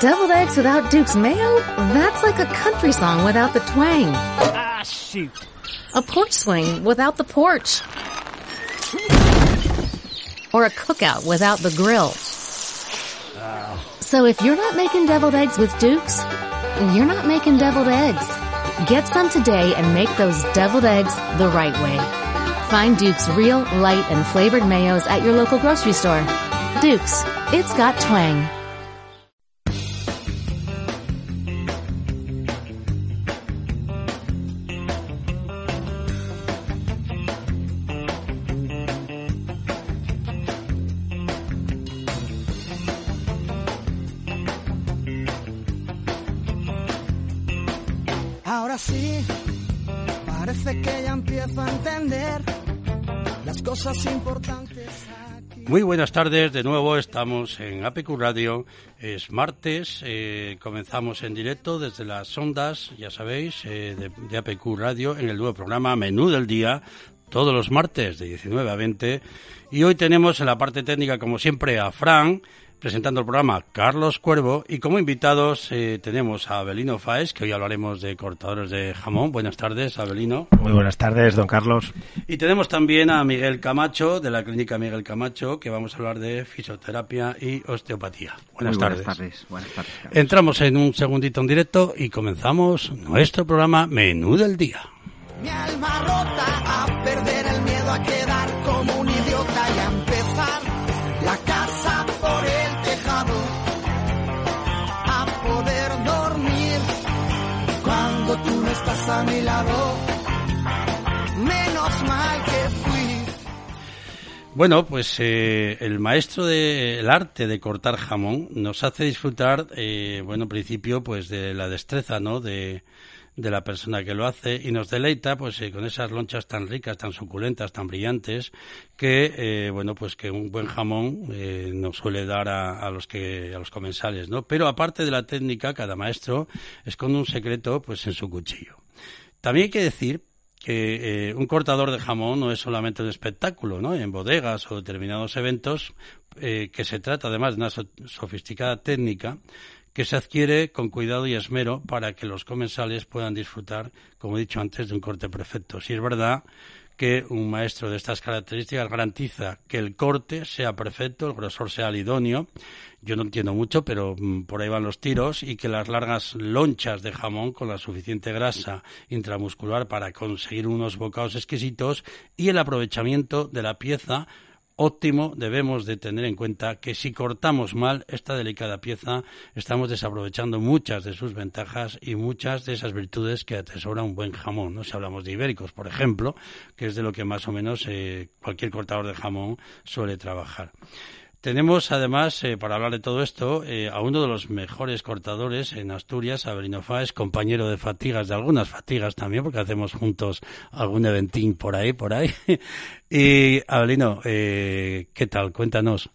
Deviled eggs without Duke's mayo? That's like a country song without the twang. Ah, shoot. A porch swing without the porch. Or a cookout without the grill. So if you're not making deviled eggs with Duke's, you're not making deviled eggs. Get some today and make those deviled eggs the right way. Find Duke's real, light, and flavored mayos at your local grocery store. Duke's, it's got twang. Cosas importantes. Muy buenas tardes, de nuevo estamos en APQ Radio, es martes, eh, comenzamos en directo desde las ondas, ya sabéis, eh, de, de APQ Radio en el nuevo programa Menú del Día, todos los martes de 19 a 20 y hoy tenemos en la parte técnica como siempre a Fran, presentando el programa Carlos Cuervo y como invitados eh, tenemos a Abelino Faes, que hoy hablaremos de cortadores de jamón. Buenas tardes, Abelino. Muy buenas tardes, don Carlos. Y tenemos también a Miguel Camacho, de la clínica Miguel Camacho, que vamos a hablar de fisioterapia y osteopatía. Buenas, Muy tardes. buenas tardes. Buenas tardes. Carlos. Entramos en un segundito en directo y comenzamos nuestro programa Menú del Día. Mi alma rota a perder el miedo a quedar como un idiota y Menos mal que fui. Bueno, pues eh, el maestro del arte de cortar jamón nos hace disfrutar, eh, bueno, en principio, pues de la destreza, ¿no? De, de la persona que lo hace y nos deleita, pues, eh, con esas lonchas tan ricas, tan suculentas, tan brillantes, que, eh, bueno, pues que un buen jamón eh, nos suele dar a, los que a los comensales, ¿no? Pero aparte de la técnica, cada maestro esconde un secreto, pues, en su cuchillo. También hay que decir que eh, un cortador de jamón no es solamente un espectáculo, ¿no? En bodegas o determinados eventos, eh, que se trata además de una so- sofisticada técnica que se adquiere con cuidado y esmero para que los comensales puedan disfrutar, como he dicho antes, de un corte perfecto. Si es verdad que un maestro de estas características garantiza que el corte sea perfecto, el grosor sea el idóneo. Yo no entiendo mucho, pero mm, por ahí van los tiros y que las largas lonchas de jamón con la suficiente grasa intramuscular para conseguir unos bocados exquisitos y el aprovechamiento de la pieza óptimo debemos de tener en cuenta que si cortamos mal esta delicada pieza estamos desaprovechando muchas de sus ventajas y muchas de esas virtudes que atesora un buen jamón. ¿no? Si hablamos de ibéricos, por ejemplo, que es de lo que más o menos eh, cualquier cortador de jamón suele trabajar. Tenemos además, eh, para hablar de todo esto, eh, a uno de los mejores cortadores en Asturias, Abelino Fáez, compañero de fatigas, de algunas fatigas también, porque hacemos juntos algún eventín por ahí, por ahí. y Abelino, eh, ¿qué tal? Cuéntanos.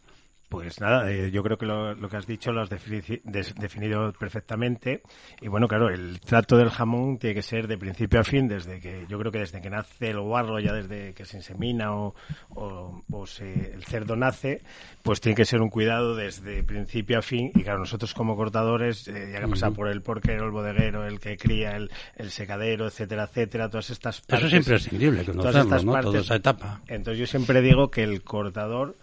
Pues nada, eh, yo creo que lo, lo que has dicho lo has definido perfectamente. Y bueno, claro, el trato del jamón tiene que ser de principio a fin, desde que yo creo que desde que nace el guarro, ya desde que se insemina o, o, o se- el cerdo nace, pues tiene que ser un cuidado desde principio a fin. Y claro, nosotros como cortadores, eh, ya que pasa por el porquero, el bodeguero, el que cría, el, el secadero, etcétera, etcétera, todas estas Eso partes. es imprescindible, todas conocerlo, estas ¿no? partes. Toda esa etapa. Entonces yo siempre digo que el cortador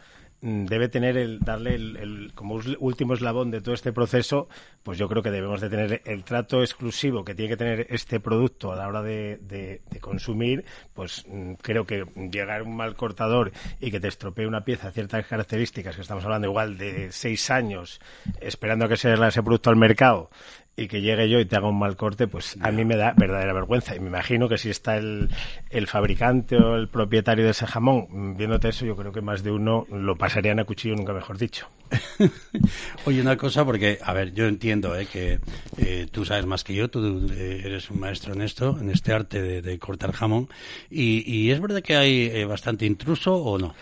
debe tener el darle el, el- como último eslabón de todo este proceso pues yo creo que debemos de tener el trato exclusivo que tiene que tener este producto a la hora de, de- de consumir pues mm, creo que llegar un mal cortador y que te estropee una pieza ciertas características que estamos hablando igual de seis años esperando a que se ese producto al mercado y que llegue yo y te haga un mal corte, pues a mí me da verdadera vergüenza. Y me imagino que si está el, el fabricante o el propietario de ese jamón viéndote eso, yo creo que más de uno lo pasarían a cuchillo, nunca mejor dicho. Oye, una cosa, porque, a ver, yo entiendo eh, que eh, tú sabes más que yo, tú eh, eres un maestro en esto, en este arte de, de cortar jamón, y, y es verdad que hay eh, bastante intruso o no.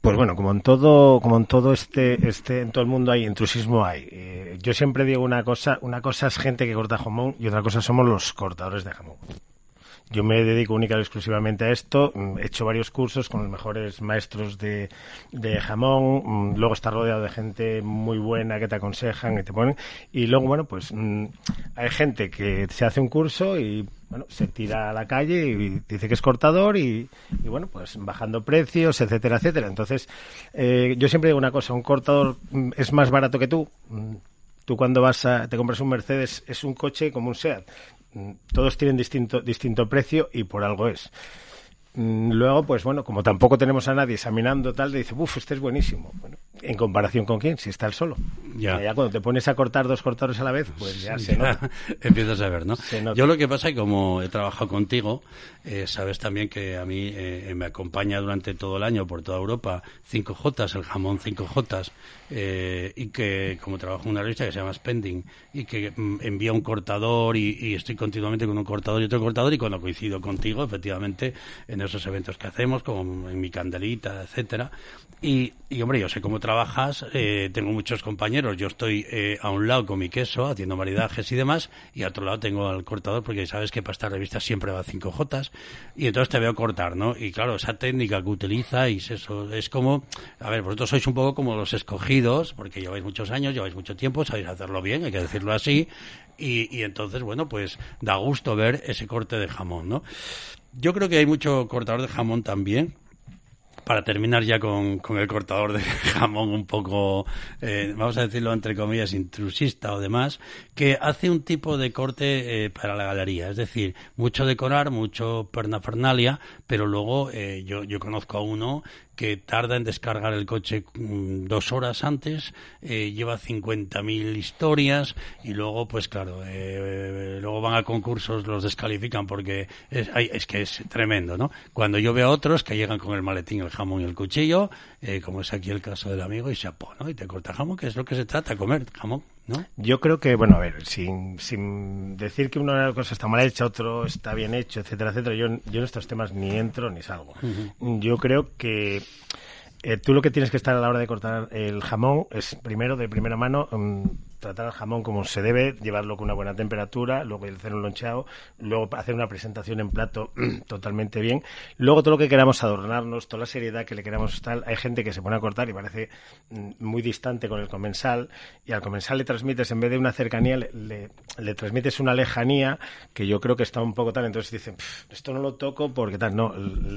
Pues bueno, como en todo, como en todo este, este, en todo el mundo hay intrusismo hay. Eh, yo siempre digo una cosa, una cosa es gente que corta jamón y otra cosa somos los cortadores de jamón. Yo me dedico única y exclusivamente a esto. Mm, He hecho varios cursos con los mejores maestros de, jamón. Mm, Luego está rodeado de gente muy buena que te aconsejan y te ponen. Y luego, bueno, pues mm, hay gente que se hace un curso y bueno, se tira a la calle y dice que es cortador y, y, bueno, pues bajando precios, etcétera, etcétera. Entonces, eh, yo siempre digo una cosa, un cortador es más barato que tú. Tú cuando vas a, te compras un Mercedes es un coche como un SEAT. Todos tienen distinto, distinto precio y por algo es. Mm, Luego, pues bueno, como tampoco tenemos a nadie examinando tal, le dice, uff, este es buenísimo. Bueno, ¿en comparación con quién? Si está el solo. Ya. Ya cuando te pones a cortar dos cortadores a la vez, pues ya se nota. Empiezas a ver, ¿no? Yo lo que pasa es que como he trabajado contigo, eh, sabes también que a mí eh, me acompaña durante todo el año por toda Europa 5J, el jamón 5J, eh, y que como trabajo en una revista que se llama Spending, y que mm, envía un cortador y, y estoy continuamente con un cortador y otro cortador, y cuando coincido contigo, efectivamente, en esos eventos que hacemos, como en mi candelita, etcétera, y, y hombre, yo sé cómo trabajas, eh, tengo muchos compañeros, yo estoy eh, a un lado con mi queso, haciendo maridajes y demás, y a otro lado tengo al cortador, porque sabes que para esta revista siempre va 5J, y entonces te veo cortar, ¿no? Y claro, esa técnica que utilizáis, eso es como, a ver, vosotros sois un poco como los escogidos, porque lleváis muchos años, lleváis mucho tiempo, sabéis hacerlo bien, hay que decirlo así, y, entonces, bueno, pues da gusto ver ese corte de jamón, ¿no? Yo creo que hay mucho cortador de jamón también, para terminar ya con, con, el cortador de jamón un poco, eh, vamos a decirlo entre comillas, intrusista o demás, que hace un tipo de corte eh, para la galería. Es decir, mucho decorar, mucho pernafernalia, pero luego eh, yo, yo conozco a uno que tarda en descargar el coche mm, dos horas antes, eh, lleva 50.000 historias y luego, pues claro, eh, luego van a concursos, los descalifican porque es, es, que es tremendo, ¿no? Cuando yo veo a otros que llegan con el maletín, el jamón y el cuchillo, eh, como es aquí el caso del amigo, y chapó, ¿no? Y te corta jamón, que es lo que se trata, comer jamón. ¿No? Yo creo que, bueno, a ver, sin, sin decir que una cosa está mal hecha, otro está bien hecho, etcétera, etcétera, yo, yo en estos temas ni entro ni salgo. Uh -huh. Yo creo que eh, tú lo que tienes que estar a la hora de cortar el jamón es, primero, de primera mano, um, tratar el jamón como se debe, llevarlo con una buena temperatura, luego hacer un loncheado, luego hacer una presentación en plato totalmente bien. Luego todo lo que queramos adornarnos, toda la seriedad que le queramos tal, hay gente que se pone a cortar y parece mm, muy distante con el comensal y al comensal le transmites, en vez de una cercanía, le, le, le transmites una lejanía que yo creo que está un poco tal, entonces dicen, esto no lo toco porque tal, no,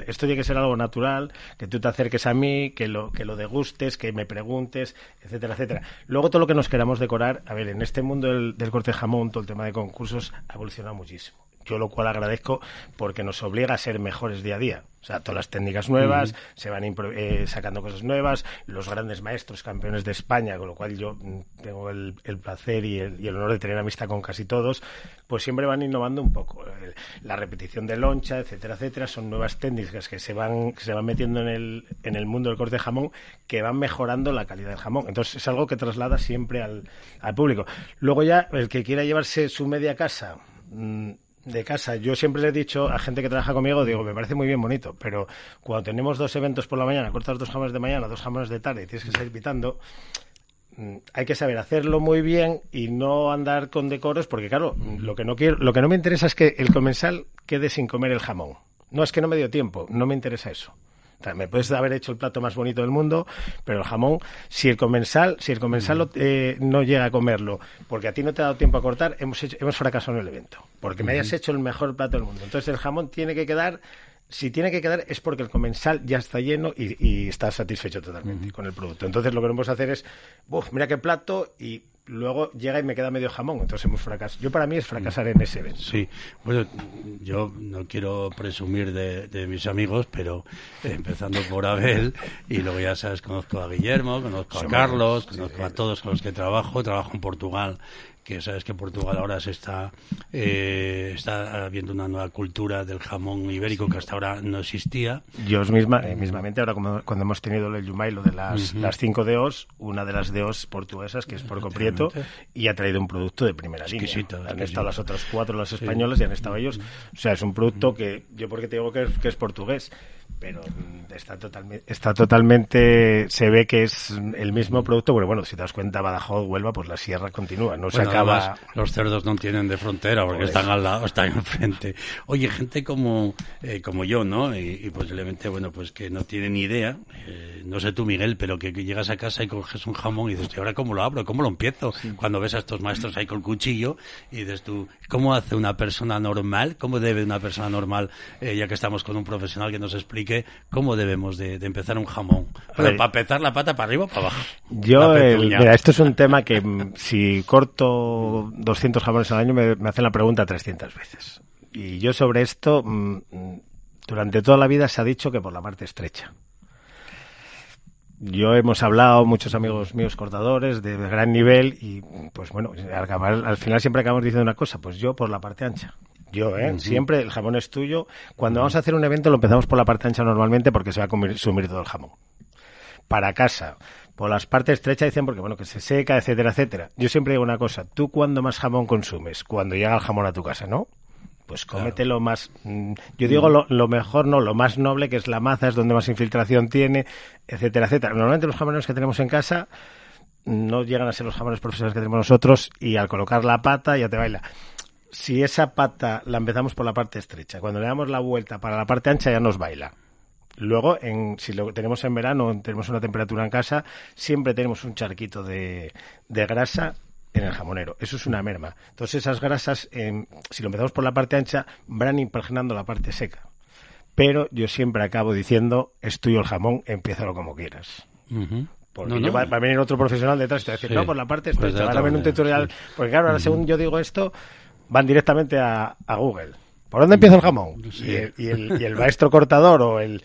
esto tiene que ser algo natural, que tú te acerques a mí, que lo, que lo degustes, que me preguntes, etcétera, etcétera. Luego todo lo que nos queramos decorar a ver, en este mundo del, del corte jamón, todo el tema de concursos ha evolucionado muchísimo. Yo lo cual agradezco porque nos obliga a ser mejores día a día. O sea, todas las técnicas nuevas, uh -huh. se van eh, sacando cosas nuevas, los grandes maestros campeones de España, con lo cual yo mm, tengo el, el placer y el, y el, honor de tener amistad con casi todos, pues siempre van innovando un poco. La repetición de loncha, etcétera, etcétera, son nuevas técnicas que se van, que se van metiendo en el, en el mundo del corte de jamón que van mejorando la calidad del jamón. Entonces es algo que traslada siempre al, al público. Luego ya, el que quiera llevarse su media casa, mmm, de casa. Yo siempre le he dicho a gente que trabaja conmigo, digo, me parece muy bien bonito, pero cuando tenemos dos eventos por la mañana, cortas dos jamones de mañana, dos jamones de tarde y tienes que salir pitando, mm, hay que saber hacerlo muy bien y no andar con decoros, porque claro, lo que no quiero, lo que no me interesa es que el comensal quede sin comer el jamón. No es que no me dio tiempo, no me interesa eso. O sea, me puedes haber hecho el plato más bonito del mundo, pero el jamón, si el comensal, si el comensal lo, eh, no llega a comerlo, porque a ti no te ha dado tiempo a cortar, hemos, hecho, hemos fracasado en el evento. Porque me hayas hecho el mejor plato del mundo. Entonces el jamón tiene que quedar si tiene que quedar es porque el comensal ya está lleno y, y está satisfecho totalmente uh -huh. con el producto. Entonces lo que no podemos hacer es, Uf, mira qué plato y luego llega y me queda medio jamón, entonces hemos fracasado. Yo para mí es fracasar en ese evento. Sí, bueno, yo no quiero presumir de, de mis amigos, pero empezando por Abel, y luego ya sabes, conozco a Guillermo, conozco a Carlos, conozco sí. a todos con los que trabajo, trabajo en Portugal que sabes que Portugal ahora se está eh, está habiendo una nueva cultura del jamón ibérico que hasta ahora no existía. Yo misma, eh, mismamente ahora como, cuando hemos tenido el Yumailo de las, uh -huh. las cinco DOs, una de las DOs portuguesas que es Porco Prieto y ha traído un producto de primera exquisito, línea. Han estado las otras cuatro, las españolas, sí. y han estado ellos. O sea, es un producto que yo porque te digo que es, que es portugués pero mm, está totalmente, está totalmente, se ve que es el mismo producto, pero bueno, si te das cuenta, Badajoz, Huelva, pues la sierra continúa, no se acaba. además, los cerdos no tienen de frontera porque Por están al lado, están enfrente. Oye, gente como, eh, como yo, ¿no? Y, y posiblemente, bueno, pues que no tiene ni idea, eh, no sé tú, Miguel, pero que, que llegas a casa y coges un jamón y dices, ¿y ahora cómo lo abro? ¿Cómo lo empiezo? Cuando ves a estos maestros ahí con el cuchillo y dices tú, ¿cómo hace una persona normal? ¿Cómo debe una persona normal, eh, ya que estamos con un profesional que nos explique cómo debemos de, de empezar un jamón? Pero para empezar la pata para arriba o para abajo. Yo, el- pezuña. mira, esto es un tema que mm, si corto 200 jamones al año me, me hacen la pregunta 300 veces. Y yo sobre esto, mm, mm, durante toda la vida se ha dicho que por la parte estrecha. Yo hemos hablado, muchos amigos míos cortadores de gran nivel y pues bueno, al final siempre acabamos diciendo una cosa, pues yo por la parte ancha. Yo, ¿eh? Siempre el jamón es tuyo. Cuando vamos a hacer un evento lo empezamos por la parte ancha normalmente porque se va a consumir todo el jamón para casa. Por las partes estrechas dicen porque bueno que se seca, etcétera, etcétera. Yo siempre digo una cosa, ¿tú cuándo más jamón consumes? Cuando llega el jamón a tu casa, ¿no? Pues cómetelo más. mm, Yo digo lo, lo mejor, no, lo más noble, que es la maza, es donde más infiltración tiene, etcétera, etcétera. Normalmente los jamones que tenemos en casa no llegan a ser los jamones profesionales que tenemos nosotros y al colocar la pata ya te baila. Si esa pata la empezamos por la parte estrecha, cuando le damos la vuelta para la parte ancha ya nos baila. Luego, en, si lo tenemos en verano, tenemos una temperatura en casa, siempre tenemos un charquito de, de grasa en el jamonero. Eso es una merma. Entonces, esas grasas, em, si lo empezamos por la parte ancha, van impregnando la parte seca. Pero yo siempre acabo diciendo, es tuyo el jamón, empiézalo como quieras. Porque No, yo no. va, va a venir otro profesional detrás y te va a decir, Sí. no, por la parte Pues estrecha. otra Van a un tutorial. sí. Porque claro, ahora según yo digo esto, van directamente a, a Google. ¿Por dónde empieza el jamón? Sí. Y, el, y el- y el maestro cortador o el,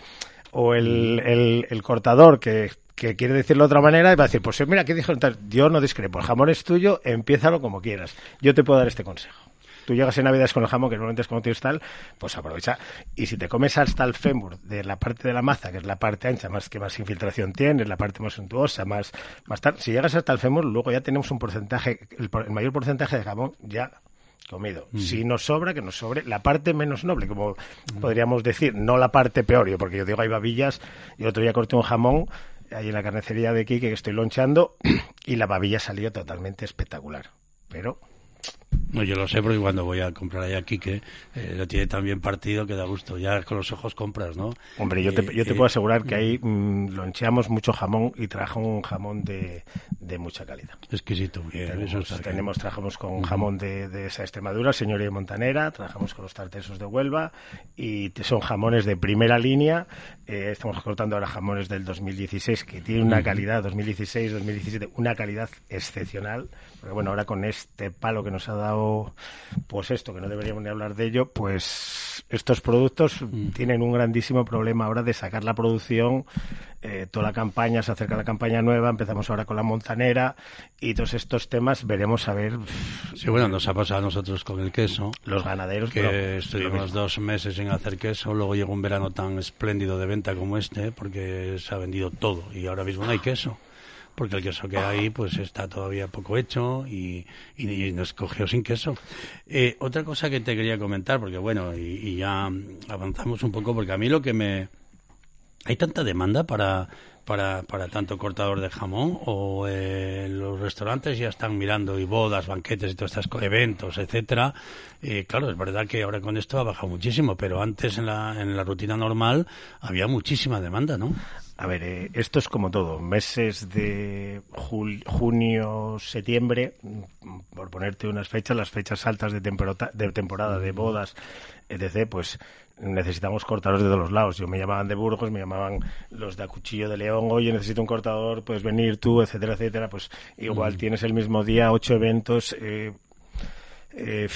o el, el- el cortador que, que quiere decirlo de otra manera va a decir, pues mira, ¿qué dijo? Entonces, Yo no discrepo, el jamón es tuyo, empiézalo como quieras. Yo te puedo dar este consejo. Tú llegas en Navidades con el jamón, que normalmente es como tienes tal, pues aprovecha. Y si te comes hasta el fémur de la parte de la maza, que es la parte ancha, más que más infiltración tiene, la parte más suntuosa, más, más tal, si llegas hasta el fémur, luego ya tenemos un porcentaje, el, el mayor porcentaje de jamón ya comido. Si nos sobra, que nos sobre la parte menos noble, como podríamos decir, no la parte peor, yo, porque yo digo hay babillas, y otro día corté un jamón ahí en la carnicería de Quique que estoy lonchando y la babilla salió totalmente espectacular. Pero No, yo lo sé porque cuando voy a comprar allá a Quique, eh, lo tiene tan bien partido que da gusto. Ya con los ojos compras, ¿no? Hombre, yo te, Eh, yo te eh, puedo asegurar que ahí mm, loncheamos mucho jamón y trajo un jamón de, de mucha calidad. Exquisito, bien, eso Tenemos, está bien. tenemos- trabajamos con jamón de, de esa Extremadura, señoría Montanera, trabajamos con los tartesos de Huelva y son jamones de primera línea. Eh, estamos cortando ahora jamones del 2016 que tiene una calidad, 2016, 2017, una calidad excepcional. Porque bueno, ahora con este palo que nos ha dado, pues esto, que no deberíamos ni hablar de ello, pues estos productos tienen un grandísimo problema ahora de sacar la producción. Eh, toda la campaña, se acerca la campaña nueva, empezamos ahora con la montanera y todos estos temas veremos a ver Sí, bueno, nos ha pasado a nosotros con el queso. los ganaderos. que pero- estuvimos dos meses sin hacer queso, luego llegó un verano tan espléndido de venta como este, porque se ha vendido todo y ahora mismo no hay queso, porque el queso que hay pues está todavía poco hecho y, y- y nos cogió sin queso. Eh, otra cosa que te quería comentar, porque bueno, y, y ya avanzamos un poco, porque a mí lo que me... ¿Hay tanta demanda para, para, para tanto cortador de jamón o eh, restaurantes ya están mirando y bodas, banquetes y todas estas co- eventos, etcétera? Eh, claro, es verdad que ahora con esto ha bajado muchísimo, pero antes en la, en la rutina normal había muchísima demanda, ¿no? A ver, eh, esto es como todo. Meses de junio, septiembre, por ponerte unas fechas, las fechas altas de, temporota- de temporada de bodas, etc., pues necesitamos cortadores de todos los lados. Yo me llamaban de Burgos, me llamaban los de Acuchillo de León, oye, necesito un cortador, puedes venir tú, etcétera, etcétera. Pues igual tienes el mismo día ocho eventos. eh, eh,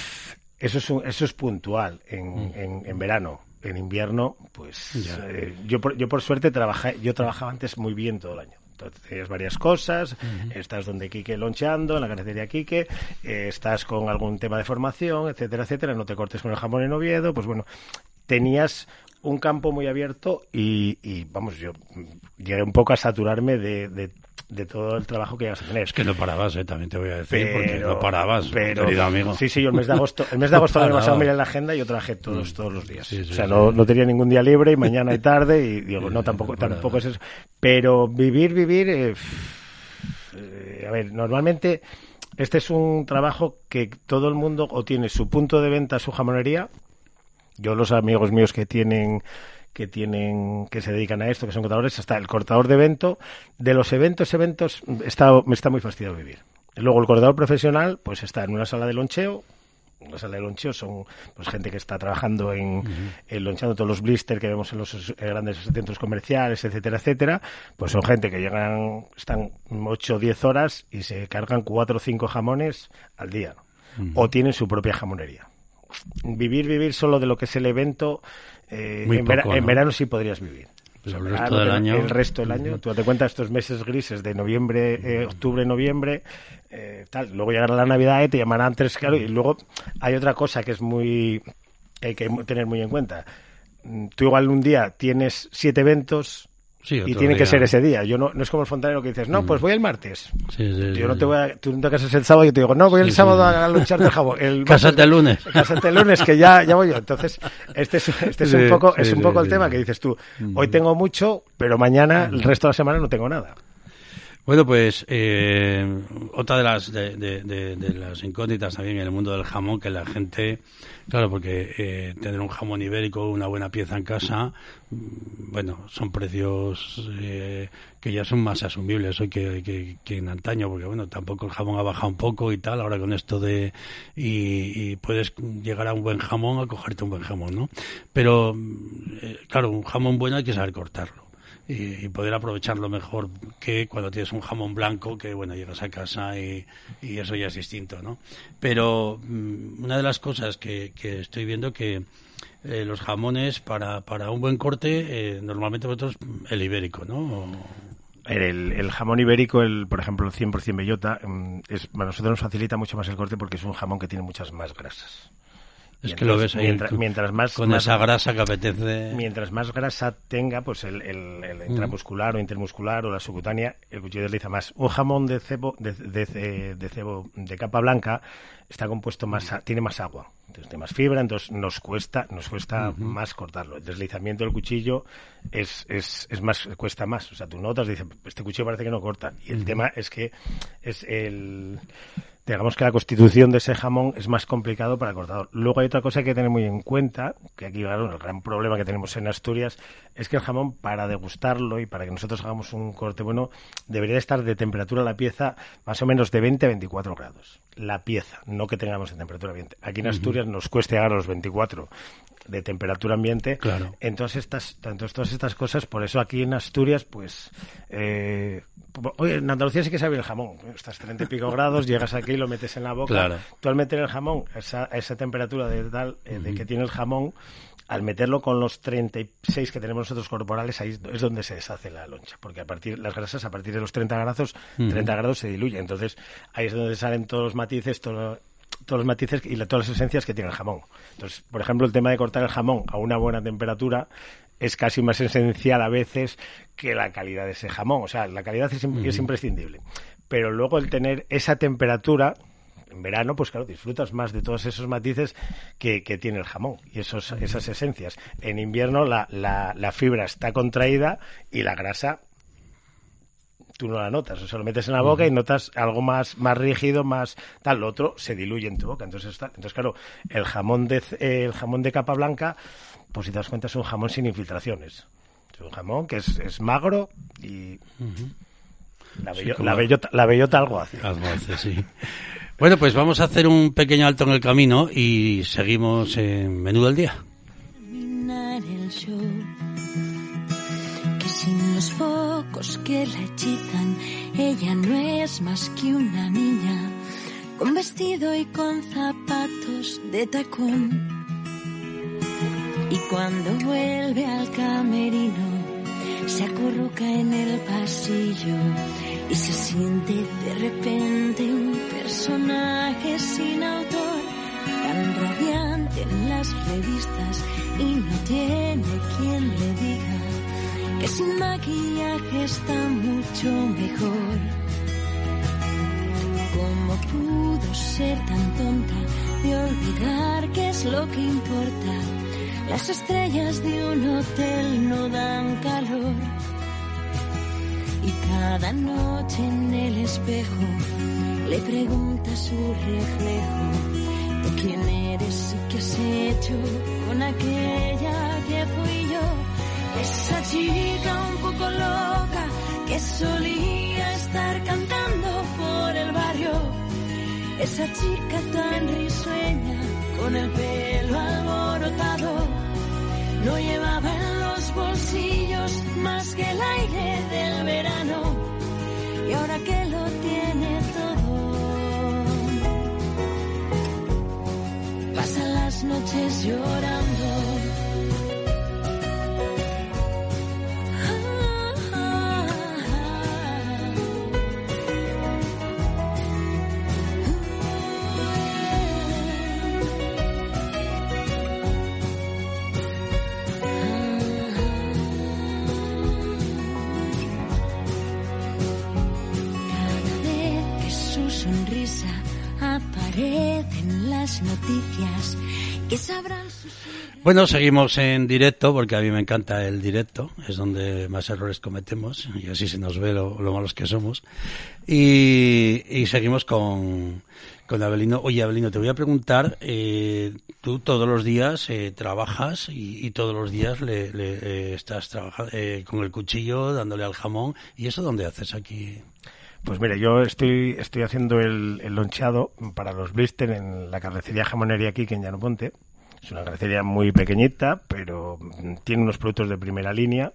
eso, es un- eso es puntual en, en, en verano. En invierno, pues eh, yo, por, yo por suerte trabajé, yo trabajaba antes muy bien todo el año. Entonces tenías varias cosas, estás donde Quique loncheando, en la carnicería Quique, eh, estás con algún tema de formación, etcétera, etcétera, no te cortes con el jamón en Oviedo, pues bueno, tenías un campo muy abierto y, y, vamos, yo mm, llegué un poco a saturarme de, de de todo el trabajo que ibas a tener. Es que no parabas, ¿eh? también te voy a decir, porque no parabas, querido amigo. Sí, sí, yo el mes de agosto, el mes de agosto no me pasado mirar en la agenda y yo trabajé todos, mm. todos los días. o sea, no, no, tenía ningún día libre y mañana y tarde y digo, no, tampoco, tampoco es eso. Pero vivir, vivir, eh, eh, a ver, normalmente este es un trabajo que todo el mundo o tiene su punto de venta, su jamonería. Yo los amigos míos que tienen que tienen que se dedican a esto, que son cortadores, hasta el cortador de evento. De los eventos, eventos, está, me está muy fastidiado vivir. Luego el cortador profesional, pues está en una sala de loncheo, la sala de loncheo son pues gente que está trabajando en, lonchando todos los blisters que vemos en los grandes centros comerciales, etcétera, etcétera. Pues son gente que llegan, están 8 o 10 horas y se cargan 4 o 5 jamones al día. O tienen su propia jamonería. Vivir, vivir solo de lo que es el evento eh, en, verano sí podrías vivir. el resto del año. El resto del año. Tú te cuenta estos meses grises de noviembre, eh, octubre, noviembre, eh, tal. Luego llegará la Navidad, y te llamarán antes, claro. Y luego hay otra cosa que es muy. que hay que tener muy en cuenta. Mm, tú igual un día tienes siete eventos y tiene que ser ese día. Yo no, no es como el fontanero que dices, no, pues voy el martes. yo no te voy a, tú no te casas el sábado y yo te digo, no, voy el sábado a luchar de jabón. El Cásate el lunes. Cásate el lunes, que ya, ya voy yo. Entonces, este es, este es un poco, es un poco el tema que dices tú, hoy tengo mucho, pero mañana, el resto de la semana no tengo nada. Bueno, pues eh, otra de las de, de, de, las incógnitas también en el mundo del jamón que la gente, claro, porque eh, tener un jamón ibérico, una buena pieza en casa, bueno, son precios eh, que ya son más asumibles hoy que, que, que, en antaño, porque bueno, tampoco el jamón ha bajado un poco y tal, ahora con esto de y, y puedes llegar a un buen jamón a cogerte un buen jamón, ¿no? Pero eh, claro, un jamón bueno hay que saber cortarlo y, poder aprovecharlo mejor que cuando tienes un jamón blanco que bueno llegas a casa y, eso ya es distinto no pero mm, una de las cosas que, estoy viendo que eh, los jamones para, para un buen corte eh, normalmente vosotros el ibérico no El, el, jamón ibérico, el, por ejemplo, el 100% bellota, mm, es, a nosotros nos facilita mucho más el corte porque es un jamón que tiene muchas más grasas. Es que lo ves ahí mientras, más con esa grasa que apetece. Mientras más grasa tenga, pues el, el, mm. intramuscular o intermuscular o la subcutánea, el cuchillo desliza más. Un jamón de cebo de, de, cebo de capa blanca está compuesto más, tiene más agua, entonces tiene más fibra, entonces nos cuesta, nos cuesta más cortarlo. El deslizamiento del cuchillo es, es, es más, cuesta más. O sea, tú notas, dices, este cuchillo parece que no corta. Y el tema es que es el digamos que la constitución de ese jamón es más complicado para el cortador. Luego hay otra cosa que hay que tener muy en cuenta, que aquí, claro, el gran problema que tenemos en Asturias es que el jamón, para degustarlo y para que nosotros hagamos un corte bueno, debería estar de temperatura la pieza más o menos de 20 a 24 grados. La pieza, no que tengamos en temperatura ambiente. Aquí en Asturias nos cuesta llegar a los 24 de temperatura ambiente. Claro. Entonces, estas, entonces, todas estas cosas, por eso aquí en Asturias, pues, eh, oye, en Andalucía sí que sabe el jamón. Estás 30 y pico grados, llegas aquí, lo metes en la boca. Claro. Tú al meter el jamón, esa, esa temperatura de tal, eh, de que tiene el jamón, al meterlo con los 36 que tenemos nosotros corporales, ahí es donde se deshace la loncha, porque a partir las grasas a partir de los 30 grados, 30 grados se diluyen. Entonces, ahí es donde salen todos los matices, todo, todos los matices y todas las esencias que tiene el jamón. Entonces, por ejemplo, el tema de cortar el jamón a una buena temperatura es casi más esencial a veces que la calidad de ese jamón. O sea, la calidad es, imprescindible. Pero luego el tener esa temperatura, en verano, pues claro, disfrutas más de todos esos matices que, tiene el jamón y esos, esas esencias. En invierno la, la, fibra está contraída y la grasa tú no la notas, o sea, lo metes en la boca y notas algo más, más rígido, más tal, lo otro se diluye en tu boca. Entonces, está, entonces claro, el jamón de, el jamón de capa blanca, pues si te das cuenta es un jamón sin infiltraciones. Es un jamón que es, es magro y la, bellota, la, bellota, algo hace. Algo hace, sí. bueno, pues vamos a hacer un pequeño alto en el camino y seguimos en Menú del Día sin los focos que la hechizan, ella no es más que una niña, con vestido y con zapatos de tacón. Y cuando vuelve al camerino, se acurruca en el pasillo y se siente de repente un personaje sin autor, tan radiante en las revistas y no tiene quien le diga que sin maquillaje está mucho mejor. ¿Cómo pudo ser tan tonta de olvidar qué es lo que importa? Las estrellas de un hotel no dan calor. Y cada noche en el espejo le pregunta su reflejo, ¿tú quién eres y qué has hecho con aquella que fui yo? Esa chica un poco loca que solía estar cantando por el barrio. Esa chica tan risueña con el pelo alborotado. No llevaba en los bolsillos más que el aire del verano. Y ahora que lo tiene todo, pasa las noches llorando. Bueno, seguimos en directo porque a mí me encanta el directo, es donde más errores cometemos y así se nos ve lo, lo malos que somos. Y, seguimos con, con Abelino. Oye, Abelino, te voy a preguntar, eh, tú todos los días eh, trabajas y, y todos los días le, le, eh, estás trabajando eh, con el cuchillo dándole al jamón. ¿Y eso dónde haces aquí? Pues mire, yo estoy, estoy haciendo el, el loncheado para los blister en la carnicería jamonería aquí en Llano Ponte. Es una carnicería muy pequeñita, pero tiene unos productos de primera línea.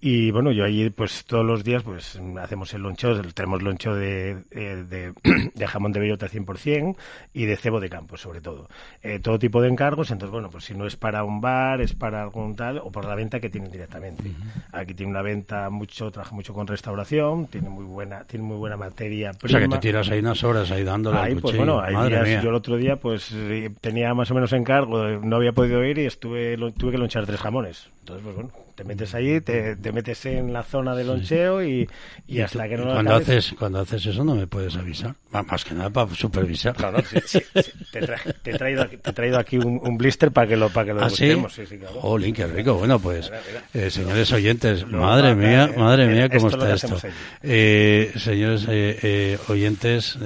Y bueno, yo allí pues todos los días pues hacemos el loncheo, tenemos loncheo de, eh, de, de jamón de bellota 100% y de cebo de campo sobre todo. Eh, todo tipo de encargos, entonces bueno, pues si no es para un bar, es para algún tal o por la venta que tienen directamente. Aquí tiene una venta mucho, trabaja mucho con restauración, tiene muy buena, tiene muy buena materia O prima. sea, que te tiras ahí unas horas ahí dándole Ahí, al pues bueno, hay días, yo el otro día pues eh, tenía más o menos encargo, no había podido ir y estuve lo- tuve que lonchar tres jamones. Entonces, pues bueno, te metes ahí, te, te metes en la zona de loncheo y, y hasta que no lo acabes- haces cuando haces eso no me puedes avisar más que nada para supervisar sí, sí, sí. Te, tra- te he traído aquí, te he traído aquí un, un blister para que lo, para que lo ¿Ah, sí? degustemos. Sí, sí, claro. Jolín, qué rico. Bueno, pues, eh, señores oyentes, madre mía, eh, madre eh, mía, cómo esto está esto. allí. Eh, señores oyentes,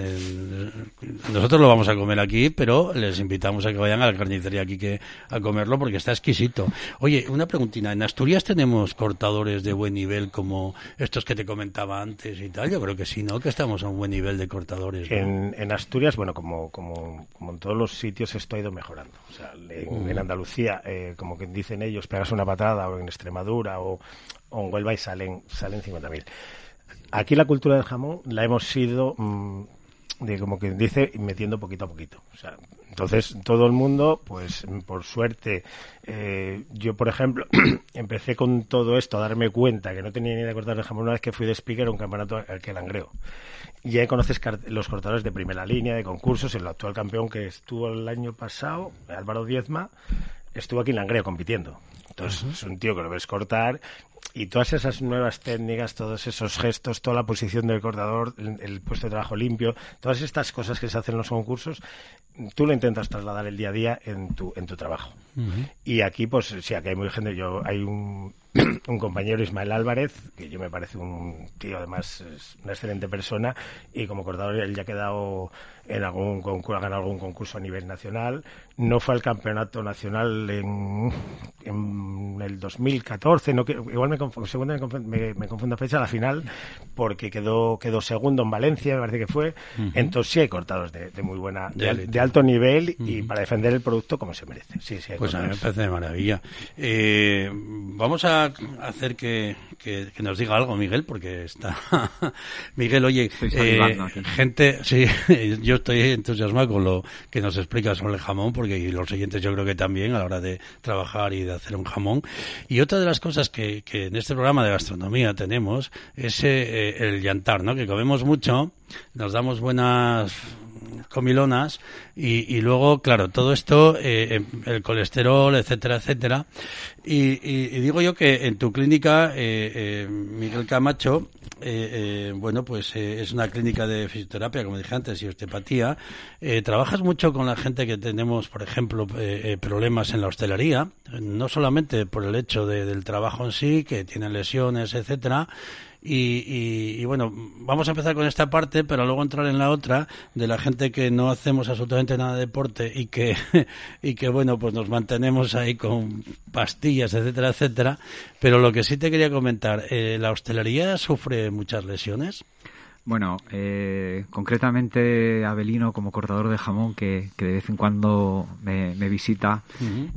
nosotros lo vamos a comer aquí, pero les invitamos a que vayan a la carnicería aquí que, a comerlo porque está exquisito. Oye, una preguntina. ¿En Asturias tenemos cortadores de buen nivel como estos que te comentaba antes y tal? Yo creo que sí, ¿no? Que estamos a un buen nivel de cortadores. ¿no? En, en Asturias, bueno, como, como, como en todos los sitios, esto ha ido mejorando. O sea, en, en Andalucía, eh, como que dicen ellos, pegas una patada, o en Extremadura, o, o en Huelva y salen, salen 50.000. Aquí la cultura del jamón la hemos ido, mm, de como que dice, metiendo poquito a poquito. O sea, entonces, todo el mundo, pues por suerte, eh, yo por ejemplo, empecé con todo esto a darme cuenta que no tenía ni idea de cortar el jamón una vez que fui de speaker a un campeonato al que langreo. Y ya conoces los cortadores de primera línea, de concursos, el actual campeón que estuvo el año pasado, Álvaro Diezma, estuvo aquí en Langreo compitiendo. Entonces, es un tío que lo ves cortar y todas esas nuevas técnicas, todos esos gestos, toda la posición del cortador, el, el puesto de trabajo limpio, todas estas cosas que se hacen en los concursos, tú lo intentas trasladar el día a día en tu, en tu trabajo. Y aquí, pues sí, aquí hay muy gente. Yo, hay un, un compañero, Ismael Álvarez, que yo me parece un tío, además, es una excelente persona. Y como cortador, él ya ha quedado en algún concurso, ha ganado algún concurso a nivel nacional. No fue al campeonato nacional en, en el 2014. No, que- igual me confundo, segundo me confundo, me, me confundo fecha, la final, porque quedó, quedó segundo en Valencia, me parece que fue. Entonces sí hay cortados de, de muy buena, De alto nivel y para defender el producto como se merece. Sí, sí hay Pues a mí me parece de maravilla. Eh, vamos a hacer que, que- que nos diga algo, Miguel, porque está. Miguel, oye, eh, gente, sí, yo estoy entusiasmado con lo que nos explica sobre el jamón, porque y los oyentes yo creo que también a la hora de trabajar y de hacer un jamón. Y otra de las cosas que, que en este programa de gastronomía tenemos es eh, el llantar, ¿no? Que comemos mucho, nos damos buenas comilonas y, y luego, claro, todo esto, eh, em, el colesterol, etcétera, etcétera. Y, y- y digo yo que en tu clínica, eh, eh, Miguel Camacho, eh, eh, bueno, pues eh, es una clínica de fisioterapia, como dije antes, y osteopatía. Trabajas mucho con la gente que tenemos, por ejemplo, problemas en la hostelería, no solamente por el hecho de- del trabajo en sí, que tienen lesiones, etcétera. Y, y- y bueno, vamos a empezar con esta parte, pero luego entrar en la otra de la gente que no hacemos absolutamente nada de deporte y que, y que bueno, pues nos mantenemos ahí con pastillas, etcétera, etcétera. Pero lo que sí te quería comentar, eh, ¿la hostelería sufre muchas lesiones? Bueno, eh, concretamente Abelino como cortador de jamón que, que de vez en cuando me, me visita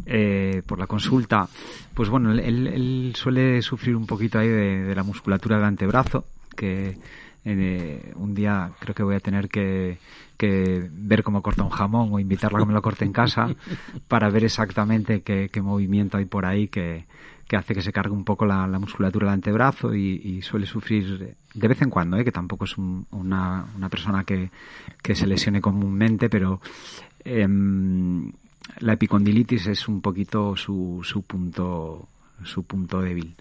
eh, por la consulta, pues bueno, él, suele sufrir un poquito ahí de, de la musculatura del antebrazo, que eh, un día creo que voy a tener que, que ver cómo corta un jamón o invitarla a que me lo corte en casa para ver exactamente qué, qué movimiento hay por ahí que, que hace que se cargue un poco la, la musculatura del antebrazo y, suele sufrir de vez en cuando, ¿eh? que tampoco es un- una, persona que, se lesione comúnmente, pero em, la epicondilitis es un poquito su, su punto su punto débil.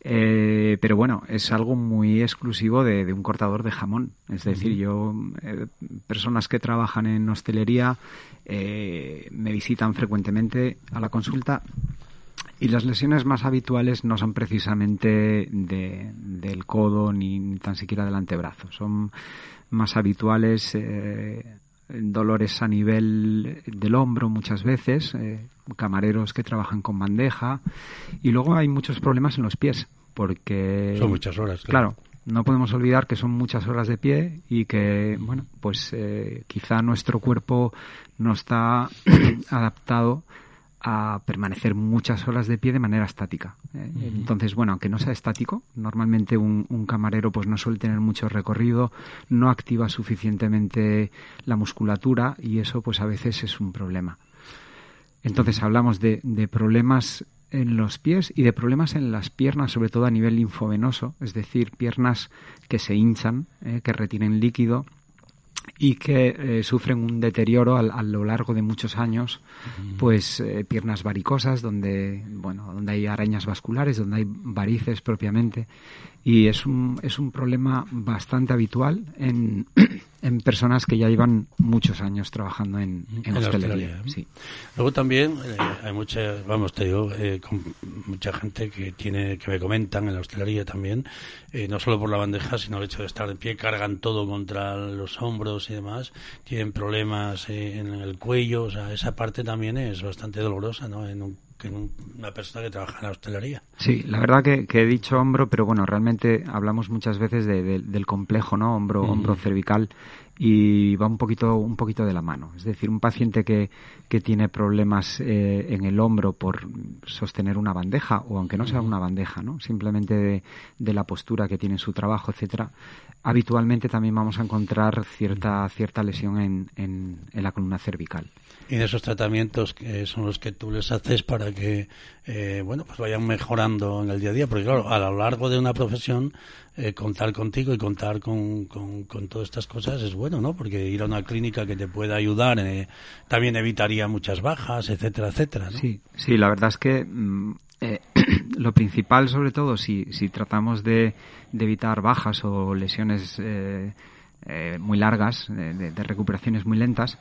Eh, pero bueno, es algo muy exclusivo de, un cortador de jamón. Es decir, yo, eh, personas que trabajan en hostelería me visitan frecuentemente a la consulta y las lesiones más habituales no son precisamente de- del codo ni, ni tan siquiera del antebrazo. Son más habituales eh, dolores a nivel del hombro muchas veces, eh, camareros que trabajan con bandeja y luego hay muchos problemas en los pies porque Son muchas horas, claro no podemos olvidar que son muchas horas de pie y que bueno pues eh, quizá nuestro cuerpo no está adaptado a permanecer muchas horas de pie de manera estática. ¿eh? Entonces, bueno, aunque no sea estático, normalmente un, un camarero pues no suele tener mucho recorrido, no activa suficientemente la musculatura y eso pues a veces es un problema. Entonces hablamos de, de problemas en los pies y de problemas en las piernas, sobre todo a nivel linfovenoso, es decir, piernas que se hinchan, eh, que retienen líquido y que eh, sufren un deterioro al- a, lo largo de muchos años, pues eh, piernas varicosas donde bueno donde hay arañas vasculares, donde hay varices propiamente y es un es un problema bastante habitual en, en personas que ya llevan muchos años trabajando en, en En hostelería. hostelería. Sí. Luego también eh, hay mucha, vamos, te digo, eh, con mucha gente que tiene, que me comentan en la hostelería también, eh, no solo por la bandeja, sino el hecho de estar de pie, cargan todo contra los hombros y demás, tienen problemas eh, en el cuello, o sea, esa parte también es bastante dolorosa, ¿no? En, un- un- una persona que trabaja en la hostelería. Sí, la verdad que, que he dicho hombro, pero bueno, realmente hablamos muchas veces de- de- del complejo, ¿no? Hombro, hombro cervical y va un poquito, un poquito de la mano. Es decir, un paciente que, que tiene problemas eh, en el hombro por sostener una bandeja o aunque no sea una bandeja, ¿no? Simplemente de, de la postura que tiene en su trabajo, etcétera. Habitualmente también vamos a encontrar cierta, cierta lesión en, en, en la columna cervical. Y de esos tratamientos que son los que tú les haces para que, eh, bueno, pues vayan mejorando en el día a día. Porque claro, a lo largo de una profesión, eh, contar contigo y contar con, con, todas estas cosas es bueno, ¿no? Porque ir a una clínica que te pueda ayudar eh, también evitaría muchas bajas, etcétera, etcétera. Sí, sí, la verdad es que mm, eh, lo principal, sobre todo, si, si tratamos de, de evitar bajas o lesiones muy largas, de recuperaciones muy lentas,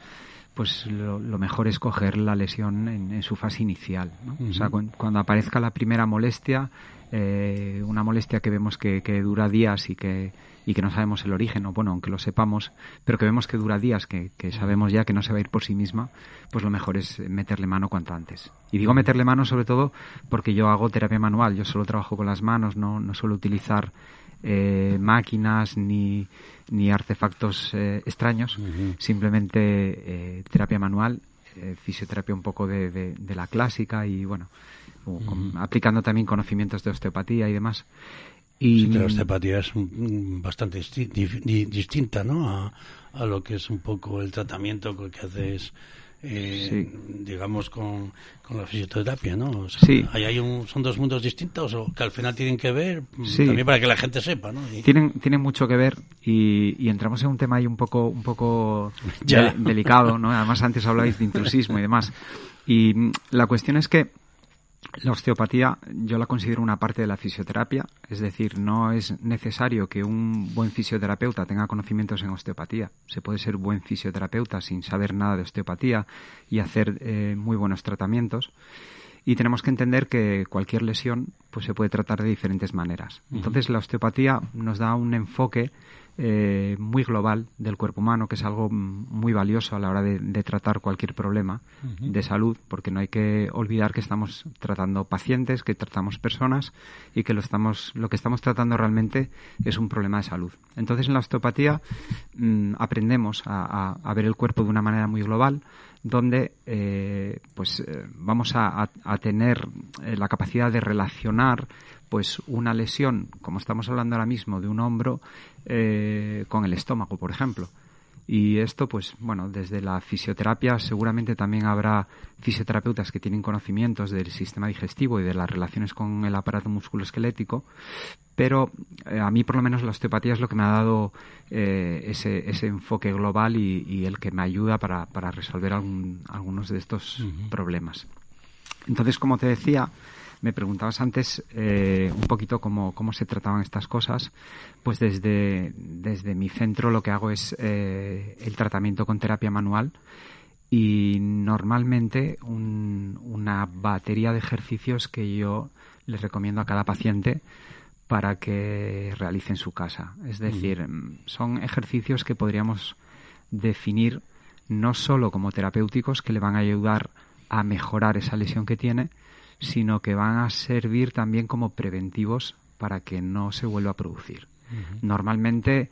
pues lo, lo mejor es coger la lesión en, en su fase inicial. ¿no? O sea, cuan- cuando aparezca la primera molestia, eh, una molestia que vemos que, que dura días y que, y que no sabemos el origen, o bueno, aunque lo sepamos, pero que vemos que dura días, que, que sabemos ya que no se va a ir por sí misma, pues lo mejor es meterle mano cuanto antes. Y digo meterle mano sobre todo porque yo hago terapia manual, yo solo trabajo con las manos, no, no suelo utilizar eh, máquinas ni, ni artefactos eh, extraños, simplemente eh, terapia manual, eh, fisioterapia un poco de, de- de la clásica y bueno, con- aplicando también conocimientos de osteopatía y demás. Y Sí, la osteopatía es bastante disti- di- di- distinta, ¿no? A, a lo que es un poco el tratamiento que haces eh, digamos, con, con, la fisioterapia, ¿no? sí. hay un, son dos mundos distintos o que al final tienen que ver, mm, también para que la gente sepa, ¿no? Tienen, tienen mucho que ver y, entramos en un tema ahí un poco, un poco delicado, ¿no? Además, antes hablabais de intrusismo y demás. Y mm, la cuestión es que la osteopatía yo la considero una parte de la fisioterapia, es decir, no es necesario que un buen fisioterapeuta tenga conocimientos en osteopatía. Se puede ser buen fisioterapeuta sin saber nada de osteopatía y hacer eh, muy buenos tratamientos. Y tenemos que entender que cualquier lesión pues, se puede tratar de diferentes maneras. Entonces la osteopatía nos da un enfoque eh, muy global del cuerpo humano, que es algo muy valioso a la hora de, tratar cualquier problema de salud, porque no hay que olvidar que estamos tratando pacientes, que tratamos personas y que lo, estamos, lo que estamos tratando realmente es un problema de salud. Entonces, en la osteopatía mm, aprendemos a, ver el cuerpo de una manera muy global, donde eh, pues eh, vamos a, a tener la capacidad de relacionar pues una lesión, como estamos hablando ahora mismo, de un hombro eh, con el estómago, por ejemplo. Y esto, pues bueno, desde la fisioterapia seguramente también habrá fisioterapeutas que tienen conocimientos del sistema digestivo y de las relaciones con el aparato musculoesquelético, pero eh, a mí por lo menos la osteopatía es lo que me ha dado eh, ese, ese, enfoque global y, el que me ayuda para, para resolver algunos de estos problemas. Entonces, como te decía, me preguntabas antes eh, un poquito cómo, cómo se trataban estas cosas. Pues desde, desde mi centro lo que hago es eh, el tratamiento con terapia manual y normalmente una batería de ejercicios que yo les recomiendo a cada paciente para que realice en su casa. Es decir, son ejercicios que podríamos definir no solo como terapéuticos que le van a ayudar a mejorar esa lesión que tiene, sino que van a servir también como preventivos para que no se vuelva a producir. Normalmente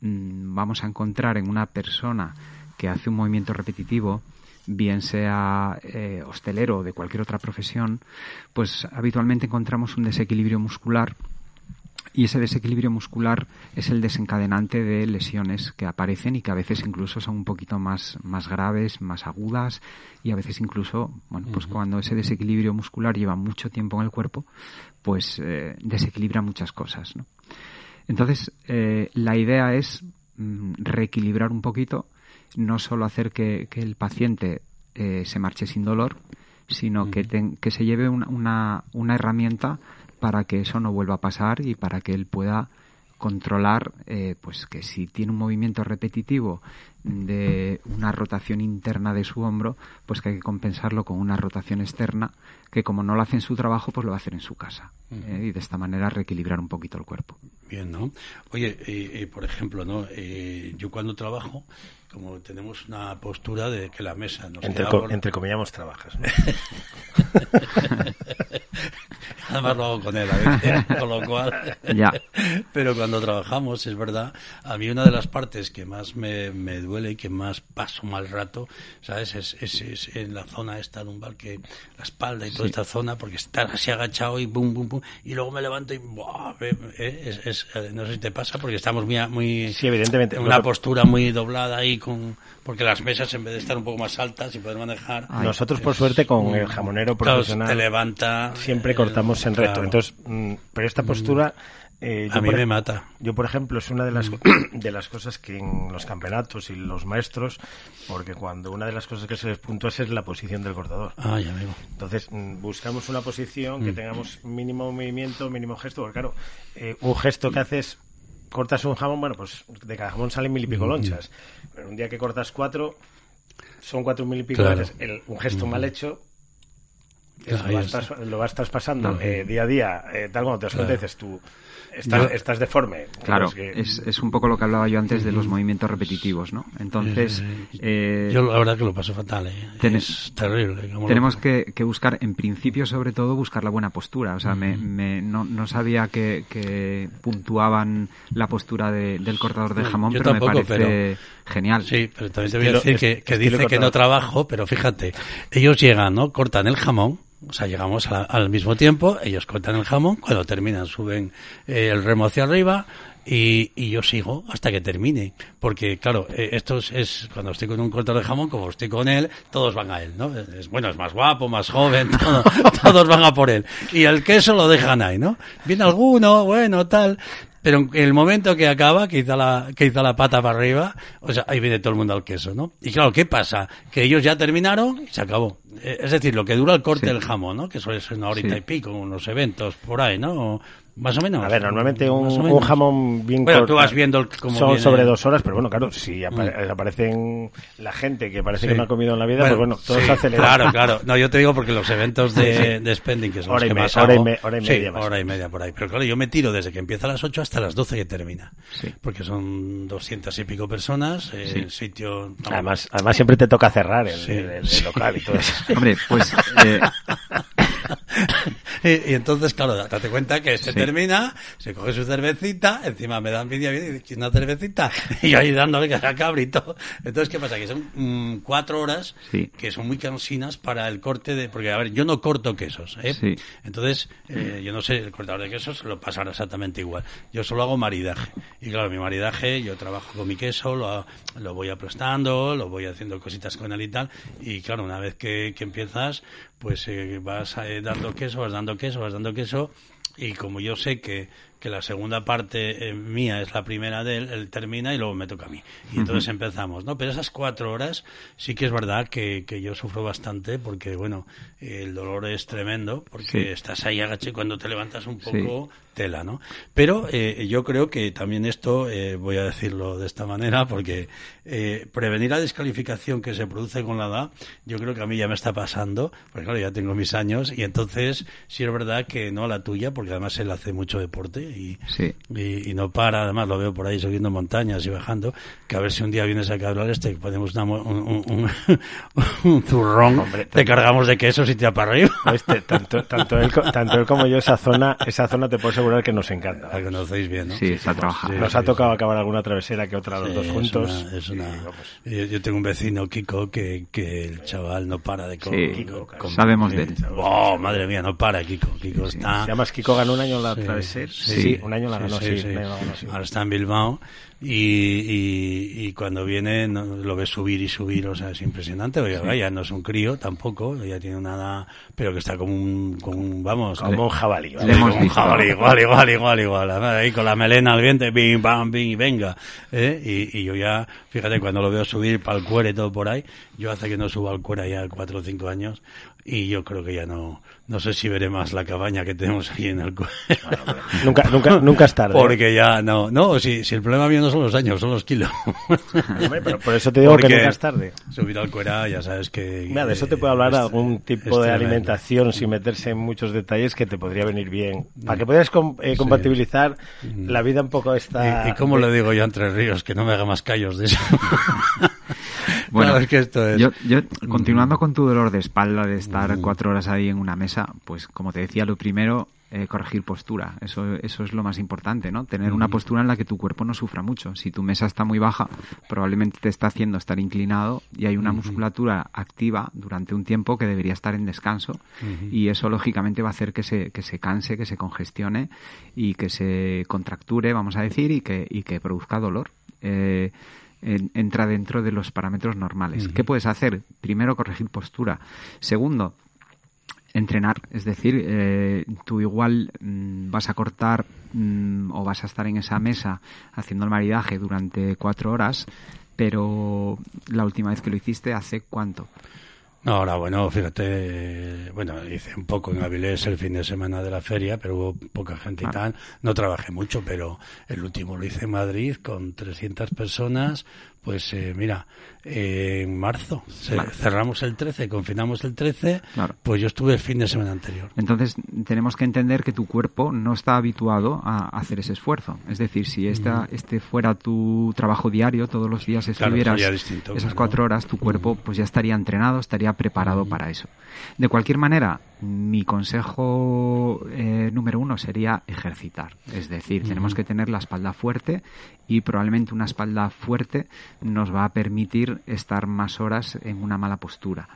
mm, vamos a encontrar en una persona que hace un movimiento repetitivo, bien sea eh, hostelero o de cualquier otra profesión, pues habitualmente encontramos un desequilibrio muscular y ese desequilibrio muscular es el desencadenante de lesiones que aparecen y que a veces incluso son un poquito más, más graves, más agudas y a veces incluso, bueno, pues cuando ese desequilibrio muscular lleva mucho tiempo en el cuerpo, pues eh, desequilibra muchas cosas, ¿no? Entonces, eh, la idea es mm, reequilibrar un poquito, no solo hacer que, el paciente eh, se marche sin dolor, sino que, que se lleve una, una herramienta para que eso no vuelva a pasar y para que él pueda controlar eh, pues que si tiene un movimiento repetitivo de una rotación interna de su hombro pues que hay que compensarlo con una rotación externa que como no lo hace en su trabajo pues lo va a hacer en su casa eh, y de esta manera reequilibrar un poquito el cuerpo. Bien no oye eh, por ejemplo no yo cuando trabajo como tenemos una postura de que la mesa nos entre, entre comillamos trabajas ¿no? Además lo hago con él, a veces, con lo cual. Ya. Pero cuando trabajamos, es verdad, a mí una de las partes que más me, me duele y que más paso mal rato, ¿sabes? Es, es, en la zona esta lumbar, que la espalda y toda esta zona, porque estar así agachado y bum, bum, bum, y luego me levanto y. Buah, eh, es, eh, no sé si te pasa, porque estamos muy. muy sí, evidentemente. En una postura muy doblada ahí, con porque las mesas, en vez de estar un poco más altas y poder manejar. Nosotros, por suerte, con el jamonero profesional. te levanta. Siempre cortamos en reto. Entonces, mm, pero esta postura... Eh, a mí me mata. Yo, por ejemplo, es una de las, de las cosas que en los campeonatos y los maestros, porque cuando una de las cosas que se les puntúa es la posición del cortador. Ya veo. Entonces, mm, buscamos una posición que mm. tengamos mínimo movimiento, mínimo gesto, porque claro, eh, un gesto que haces, cortas un jamón, bueno, pues de cada jamón salen mil y pico lonchas. Pero un día que cortas cuatro, son cuatro mil y pico un gesto mal hecho lo, vas traspasando eh, día a día, eh, tal como te das cuenta, dices tú, estás, deforme. Claro, es, es, un poco lo que hablaba yo antes de los movimientos repetitivos, ¿no? Entonces... Eh, yo la verdad que lo paso fatal, ¿eh? es terrible. Tenemos que, buscar, en principio, sobre todo, buscar la buena postura. O sea, me, no, no, sabía que, puntuaban la postura del cortador de jamón, pero me parece genial. Sí, pero también te voy a decir que, que dice que no trabajo, pero fíjate, ellos llegan, ¿no? Cortan el jamón O sea, llegamos al mismo tiempo, ellos cortan el jamón, cuando terminan suben eh, el remo hacia arriba y, y yo sigo hasta que termine. Porque, claro, eh, esto es, es- cuando estoy con un cortador de jamón, como estoy con él, todos van a él, ¿no? Es, bueno, es más guapo, más joven, todo- todos van a por él. Y el queso lo dejan ahí, ¿no? Viene alguno, bueno, tal. Pero en el momento que acaba, que hizo la, que hizo la pata para arriba, o sea, ahí viene todo el mundo al queso, ¿no? Y claro, ¿qué pasa? Que ellos ya terminaron y se acabó. Eh, Es decir, lo que dura el corte Sí. del jamón, ¿no? Que suele ser una horita Sí. y pico, unos eventos por ahí, ¿no? O más o menos. A ver, normalmente un, un jamón bien Bueno, tú cortado vas viendo el- cómo son viene. sobre dos horas, pero bueno, claro, si apa- Mm. aparecen la gente que parece Sí. que no ha comido en la vida, pues bueno, todo sí, se acelera. Claro, claro. No, yo te digo porque los eventos de, de Spending, que son Hora los y que me- más hora y hago, me- hora y sí, media más. hora y media por ahí. Pero claro, yo me tiro desde que empieza a las 8 hasta las 12 que termina. Sí. Porque son 200 y pico personas, eh, Sí. el sitio... no, Además, además siempre te toca cerrar el, Sí, el- el sí. local y todo eso. Hombre, pues eh, y, y entonces, claro, date cuenta que se Sí. termina, se coge su cervecita, encima me da envidia y dice, una cervecita, y yo ahí dándole que era cabrito. Entonces, ¿qué pasa? Que son mm, cuatro horas Sí. que son muy cansinas para el corte de, porque a ver, yo no corto quesos, ¿eh? Sí. Entonces, eh, yo no sé, el cortador de quesos lo pasará exactamente igual. Yo solo hago maridaje. Y claro, mi maridaje, yo trabajo con mi queso, lo, lo voy aplastando, lo voy haciendo cositas con él y tal. Y claro, una vez que, que empiezas, pues eh, vas eh, dando queso, vas dando queso, vas dando queso. Y como yo sé que, que la segunda parte eh, mía es la primera de él, él termina y luego me toca a mí. Y entonces empezamos, ¿no? Pero esas cuatro horas sí que es verdad que, que yo sufro bastante porque, bueno, el dolor es tremendo porque Sí. estás ahí agaché y cuando te levantas un Sí. Tela, ¿no? Pero eh, yo creo que también esto, eh, voy a decirlo de esta manera, porque eh, prevenir la descalificación que se produce con la edad, yo creo que a mí ya me está pasando, porque claro, ya tengo mis años, y entonces sí es verdad que no a la tuya, porque además él hace mucho deporte y, Sí. y, y no para, además lo veo por ahí subiendo montañas y bajando, que a ver si un día vienes acá a hablar este, ponemos una mo- un, un, un- un zurrón, Hombre, te cargamos de quesos y te arriba. Este, tanto, tanto, él, co- tanto él como yo, esa zona, esa zona te puedo asegurar que nos encanta. La conocéis bien, ¿no? Sí, está trabajando. Nos ha tocado acabar alguna travesera que otra los dos es juntos. una- es una- yo, yo tengo un vecino, Kiko, que, que el chaval no para de Sí, comer. Kiko, sabemos de él. Oh, madre mía, no para, Kiko. Kiko Sí, está... Llama Kiko ganó un año la Sí, travesera. sí, Sí, un año la ganó, sí. sí, un año la ganó, sí. Ahora está en Bilbao y, y, y cuando viene no- lo ves subir y subir, o sea, es impresionante. Oye, vaya, no es un crío tampoco, ya tiene una edad, pero que está como un, como un vamos, Como un jabalí. ¿vale? Como un jabalí, igual, igual, igual, igual. Ahí con la melena al viento, bim, bam, bim, y venga. ¿eh? Y, y yo ya, fíjate, cuando lo veo subir para el cuero y todo por ahí, yo hace que no subo al cuero ya cuatro o cinco años, y yo creo que ya no, no sé si veré más la cabaña que tenemos ahí en el cuero. Nunca, nunca, nunca es tarde. ¿eh? Porque ya no, no, si, si el problema mío no son los años, son los kilos. Pero por eso te digo que Porque nunca es tarde. Subir al cuera, ya sabes que... Mira, de eso te puedo hablar es- algún tipo de tremendo. alimentación sin meterse en muchos detalles que te podría venir bien. Para que puedas com- eh, compatibilizar la vida un poco esta... ¿Y, y cómo le digo yo a Entre Ríos que no me haga más callos de eso? Bueno, Claro, es que esto es... Yo, yo, continuando con tu dolor de espalda de estar cuatro horas ahí en una mesa, pues como te decía, lo primero, eh, corregir postura. Eso, eso es lo más importante, ¿no? Tener una postura en la que tu cuerpo no sufra mucho. Si tu mesa está muy baja, probablemente te está haciendo estar inclinado y hay una musculatura activa durante un tiempo que debería estar en descanso y eso lógicamente va a hacer que se, que se canse, que se congestione y que se contracture, vamos a decir, y que, y que produzca dolor. Eh, en- entra dentro de los parámetros normales. ¿Qué puedes hacer? Primero, corregir postura. Segundo, entrenar. Es decir, eh, tú igual mm, vas a cortar mm, o vas a estar en esa mesa haciendo el maridaje durante cuatro horas, pero la última vez que lo hiciste, ¿hace cuánto? No, ahora, bueno, fíjate, bueno, hice un poco en Avilés el fin de semana de la feria, pero hubo poca gente y Claro. tal. No trabajé mucho, pero el último lo hice en Madrid con 300 personas. Pues eh, mira, eh, en marzo se- cerramos el 13, confinamos el 13, Claro. pues yo estuve el fin de semana anterior. Entonces tenemos que entender que tu cuerpo no está habituado a hacer ese esfuerzo. Es decir, si esta, este fuera tu trabajo diario, todos los días estuvieras distinto, esas claro. cuatro horas, tu cuerpo pues ya estaría entrenado, estaría preparado para eso. De cualquier manera, mi consejo eh, número uno sería ejercitar. Es decir, tenemos que tener la espalda fuerte y probablemente una espalda fuerte nos va a permitir estar más horas en una mala postura.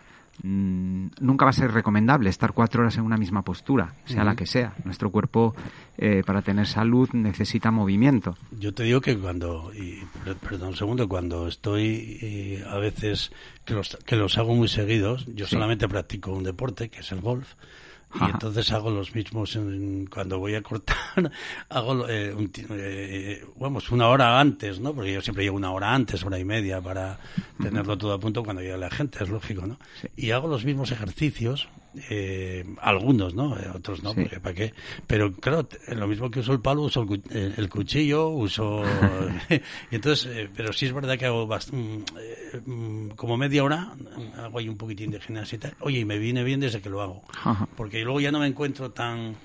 mm, nunca va a ser recomendable estar cuatro horas en una misma postura, sea la que sea. Nuestro cuerpo, eh, para tener salud, necesita movimiento. Yo te digo que cuando, y, perdón un segundo, cuando estoy eh, a veces, que los, que los hago muy seguidos, yo solamente practico un deporte, que es el golf, y entonces hago los mismos cuando voy a cortar hago eh, eh, vamos una hora antes no porque yo siempre llego una hora antes hora y media para tenerlo todo a punto cuando llega la gente es lógico no y hago los mismos ejercicios eh, algunos, ¿no? Eh, otros no, porque ¿para qué? Pero claro, lo mismo que uso el palo, uso el, eh, cuchillo, uso... y entonces, eh, pero sí es verdad que hago mm, como media hora, hago ahí un poquitín de gimnasia y tal. Oye, y me viene bien desde que lo hago. Porque luego ya no me encuentro tan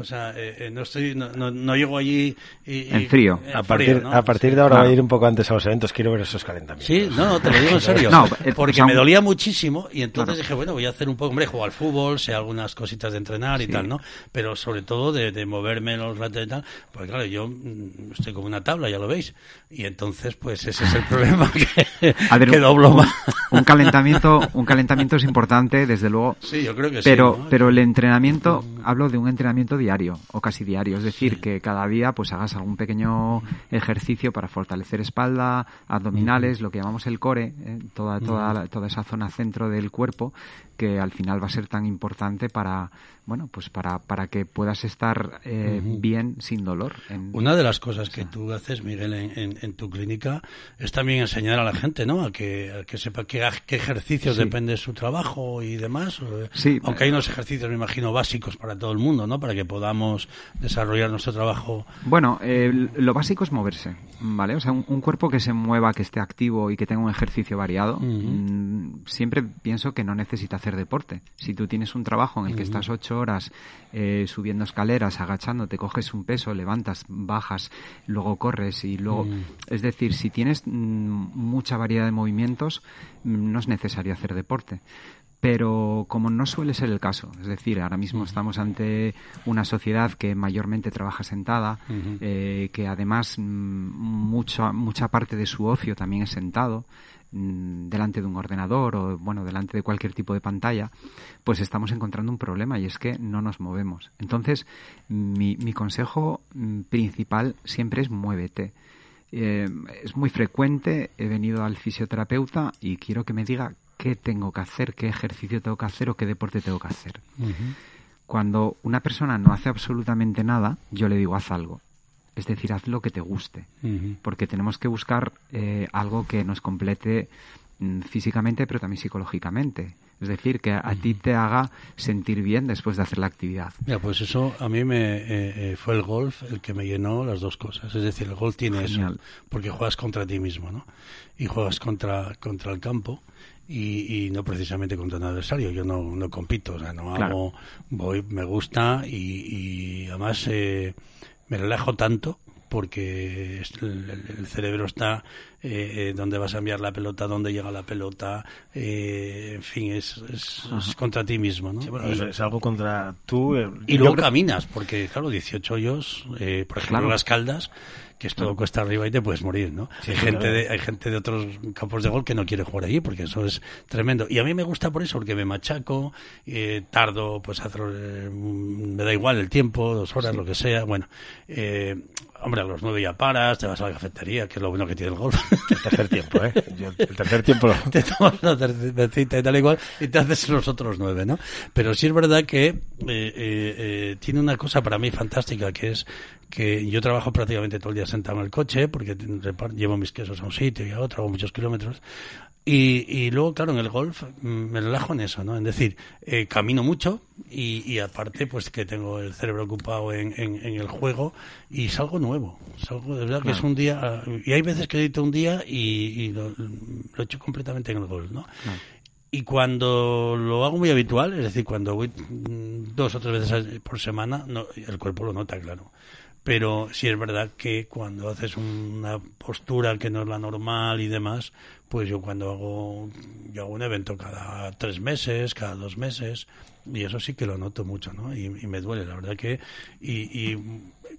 o sea, eh, eh, no estoy, no, no, llego allí y, en frío. a partir, a partir de ahora voy a ir un poco antes a los eventos. Quiero ver esos calentamientos. Sí, no, no, te lo digo en serio. Eh, porque me dolía muchísimo y entonces dije, bueno, voy a hacer un poco, hombre, juego al fútbol, sé algunas cositas de entrenar y tal, ¿no? Pero sobre todo de, de moverme los ratos y tal, pues claro, yo mm, estoy como una tabla, ya lo veis. Y entonces, pues ese es el problema que, a ver, doblo un, más. Un calentamiento, un calentamiento es importante, desde luego. Sí, yo creo que pero, sí. Pero el entrenamiento, hablo de un entrenamiento diario o casi diario, es decir, que cada día pues hagas algún pequeño ejercicio para fortalecer espalda, abdominales, lo que llamamos el core, eh, toda toda toda esa zona centro del cuerpo que al final va a ser tan importante para bueno pues para, para que puedas estar eh, bien sin dolor una de las cosas que tú haces Miguel en, en, tu clínica es también enseñar a la gente no a que, que sepa qué, qué ejercicios depende de su trabajo y demás sí, aunque hay unos ejercicios me imagino básicos para todo el mundo no para que podamos desarrollar nuestro trabajo. Bueno lo básico es moverse vale o sea un, cuerpo que se mueva que esté activo y que tenga un ejercicio variado mm, siempre pienso que no necesita hacer deporte. Si tú tienes un trabajo en el que estás ocho horas eh, subiendo escaleras, agachándote, coges un peso, levantas, bajas, luego corres y luego... Es decir, si tienes mm, mucha variedad de movimientos, mm, no es necesario hacer deporte. Pero como no suele ser el caso, es decir, ahora mismo estamos ante una sociedad que mayormente trabaja sentada, eh, que además mm, mucha, mucha parte de su ocio también es sentado, Mm, delante de un ordenador o bueno delante de cualquier tipo de pantalla pues estamos encontrando un problema y es que no nos movemos. Entonces mi, mi consejo mm, principal siempre es muévete. Eh, es muy frecuente he venido al fisioterapeuta y quiero que me diga qué tengo que hacer qué ejercicio tengo que hacer o qué deporte tengo que hacer. Cuando una persona no hace absolutamente nada yo le digo haz algo es decir, haz lo que te guste, porque tenemos que buscar eh, algo que nos complete mm, físicamente, pero también psicológicamente. Es decir, que a, ti te haga sentir bien después de hacer la actividad. Ya, pues eso a mí me eh, eh, fue el golf el que me llenó las dos cosas. Es decir, el golf tiene eso, porque juegas contra ti mismo, ¿no? Y juegas contra, contra el campo. Y, no precisamente contra un adversario. Yo no, no compito, o sea, no hago, voy, me gusta y, y además eh, me relajo tanto porque el, cerebro está eh, eh, donde vas a enviar la pelota, dónde llega la pelota, eh, en fin, es, es, contra ti mismo, ¿no? es, algo contra tú. y luego caminas, porque claro, 18 hoyos, por ejemplo, las caldas, que es todo cuesta arriba y te puedes morir, ¿no? hay gente de, hay gente de otros campos de gol que no quiere jugar allí porque eso es tremendo. Y a mí me gusta por eso, porque me machaco, eh, tardo, pues hacer, eh, me da igual el tiempo, dos horas, lo que sea. Bueno, eh, hombre, a los nueve ya paras, te vas a la cafetería, que es lo bueno que tiene el golf. El tercer tiempo, ¿eh? el tercer tiempo lo... Te tomas una cervecita y tal igual y te haces los otros nueve, ¿no? Pero sí es verdad que eh, tiene una cosa para mí fantástica, que es que yo trabajo prácticamente todo el día sentado en el coche porque llevo mis quesos a un sitio y a otro, hago muchos kilómetros. Y, y luego, claro, en el golf mm, me relajo en eso, ¿no? Es decir, eh, camino mucho y, y, aparte, pues que tengo el cerebro ocupado en, en, el juego y salgo nuevo. Salgo, de verdad que es un día. Y hay veces que edito un día y, lo, lo, he hecho completamente en el golf, ¿no? Y cuando lo hago muy habitual, es decir, cuando voy mm, dos o tres veces por semana, no, el cuerpo lo nota, claro pero sí es verdad que cuando haces una postura que no es la normal y demás, pues yo cuando hago, yo hago un evento cada tres meses, cada dos meses, y eso sí que lo noto mucho, ¿no? Y, me duele, la verdad que, y,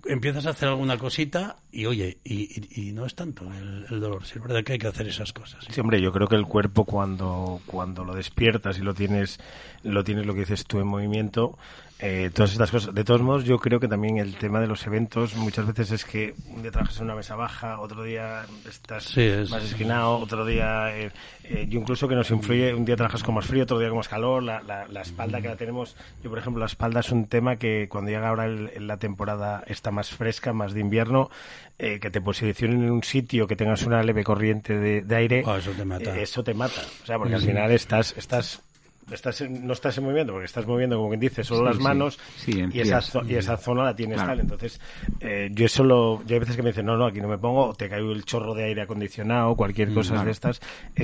empiezas a hacer alguna cosita y oye, y, no es tanto el, dolor. es verdad que hay que hacer esas cosas. ¿sí? hombre, yo creo que el cuerpo cuando, cuando lo despiertas y lo tienes, lo tienes lo que dices tú en movimiento, eh, todas estas cosas. De todos modos, yo creo que también el tema de los eventos muchas veces es que un día trabajas en una mesa baja, otro día estás más esquinado, otro día. Eh, eh, yo incluso que nos influye, un día trabajas con más frío, otro día con más calor, la, la, espalda que la tenemos. Yo, por ejemplo, la espalda es un tema que cuando llega ahora en la temporada está más fresca, más de invierno, que te posicionen en un sitio que tengas una leve corriente de, aire. Oh, eso te mata. eso te mata. O sea, porque al final estás, estás estás no estás en movimiento porque estás moviendo como quien dice solo las manos y, esa y esa zona la tienes tal. Entonces eh, yo eso lo yo hay veces que me dicen no no aquí no me pongo te cae el chorro de aire acondicionado cualquier cosa de estas.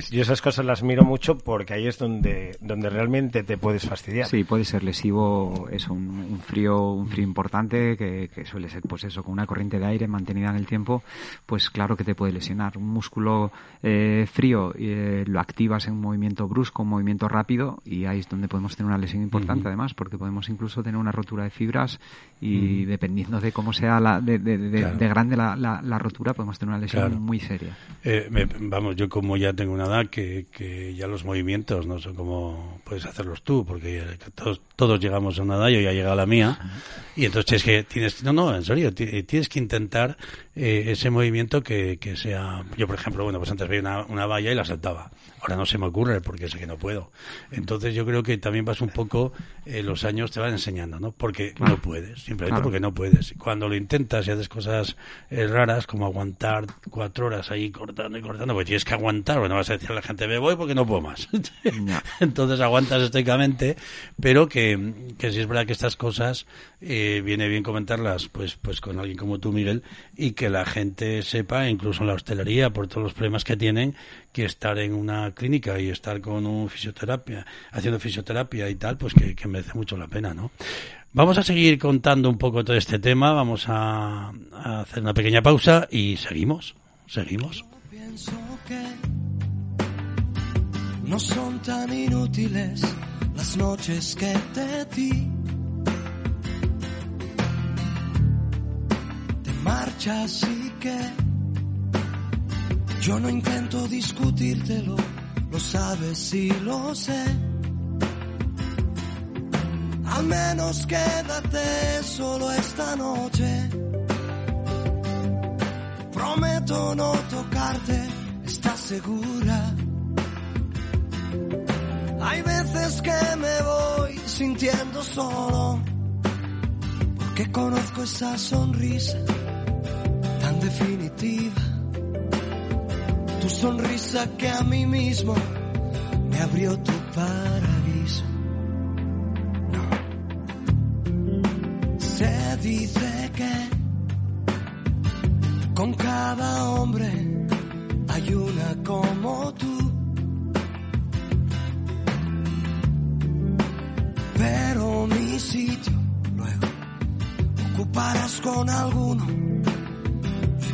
Yo esas cosas las miro mucho porque ahí es donde donde realmente te puedes fastidiar. Sí puede ser lesivo es un, frío un frío importante que, suele ser pues eso con una corriente de aire mantenida en el tiempo pues claro que te puede lesionar. Un músculo eh, frío eh, lo activas en un movimiento brusco un movimiento rápido y ahí es donde podemos tener una lesión importante además porque podemos incluso tener una rotura de fibras y dependiendo de cómo sea la, de, grande la, la, rotura podemos tener una lesión muy seria. Eh, vamos yo como ya tengo una edad que, que ya los movimientos no son como puedes hacerlos tú porque todos, todos llegamos a una edad yo ya llegado a la mía y entonces es que tienes no no en serio tienes que intentar eh, ese movimiento que, que sea yo por ejemplo bueno pues antes veía una, una valla y la saltaba ahora no se me ocurre porque sé que no puedo entonces yo creo que también vas un poco, eh, los años te van enseñando, ¿no? Porque no puedes, simplemente porque no puedes. Cuando lo intentas y haces cosas eh, raras, como aguantar cuatro horas ahí cortando y cortando, pues tienes que aguantar, bueno, vas a decir a la gente, me voy porque no puedo más. entonces aguantas estoicamente, pero que, que si es verdad que estas cosas eh, viene bien comentarlas pues, pues con alguien como tú, Miguel, y que la gente sepa, incluso en la hostelería, por todos los problemas que tienen, que estar en una clínica y estar con un fisioterapia, haciendo fisioterapia y tal, pues que, merece mucho la pena, ¿no? Vamos a seguir contando un poco todo este tema, vamos a, hacer una pequeña pausa y seguimos, seguimos. No son tan inútiles las noches que te di. Te marchas y que yo no intento discutírtelo, lo sabes y lo sé. Al menos quédate solo esta noche. Prometo no tocarte, ¿estás segura? Hay veces que me voy sintiendo solo, porque conozco esa sonrisa definitiva tu sonrisa que a mí mismo me abrió tu paraíso. Se dice que con cada hombre hay una como tú. Pero mi sitio luego ocuparás con alguno.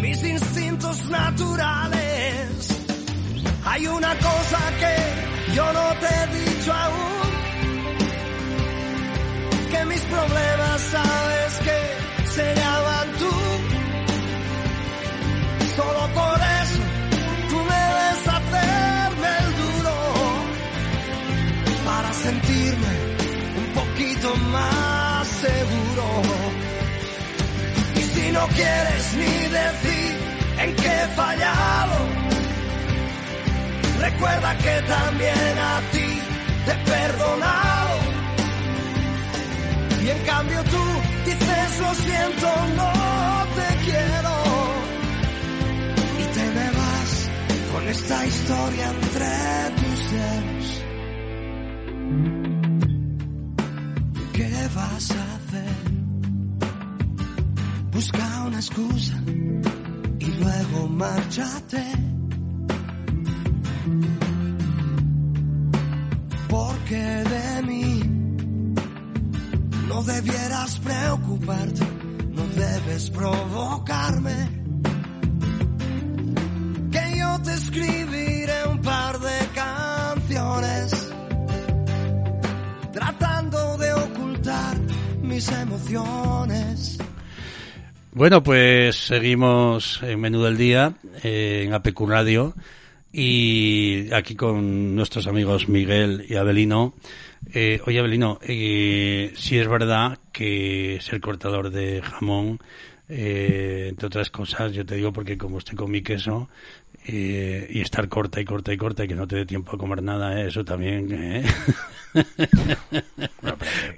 mis instintos naturales hay una cosa que yo no te he dicho aún, que mis problemas sabes que se llaman tú. Solo por eso tú debes hacerme el duro para sentirme un poquito más seguro. No quieres ni decir en qué he fallado, Recuerda que también a ti te he perdonado. Y en cambio tú dices lo siento, no te quiero. Y te me vas con esta historia entre tus dedos. ¿Qué vas a hacer? una excusa y luego márchate. Porque de mí no debieras preocuparte, no debes provocarme. Que yo te escribiré un par de canciones tratando de ocultar mis emociones. Bueno, pues seguimos en Menú del Día, eh, en APQ Radio, y aquí con nuestros amigos Miguel y Abelino. Eh, oye, Abelino, eh, sí es verdad que ser cortador de jamón, eh, entre otras cosas, yo te digo porque como estoy con mi queso, eh, y estar corta y corta y corta y que no te dé tiempo a comer nada, eh, eso también. eh.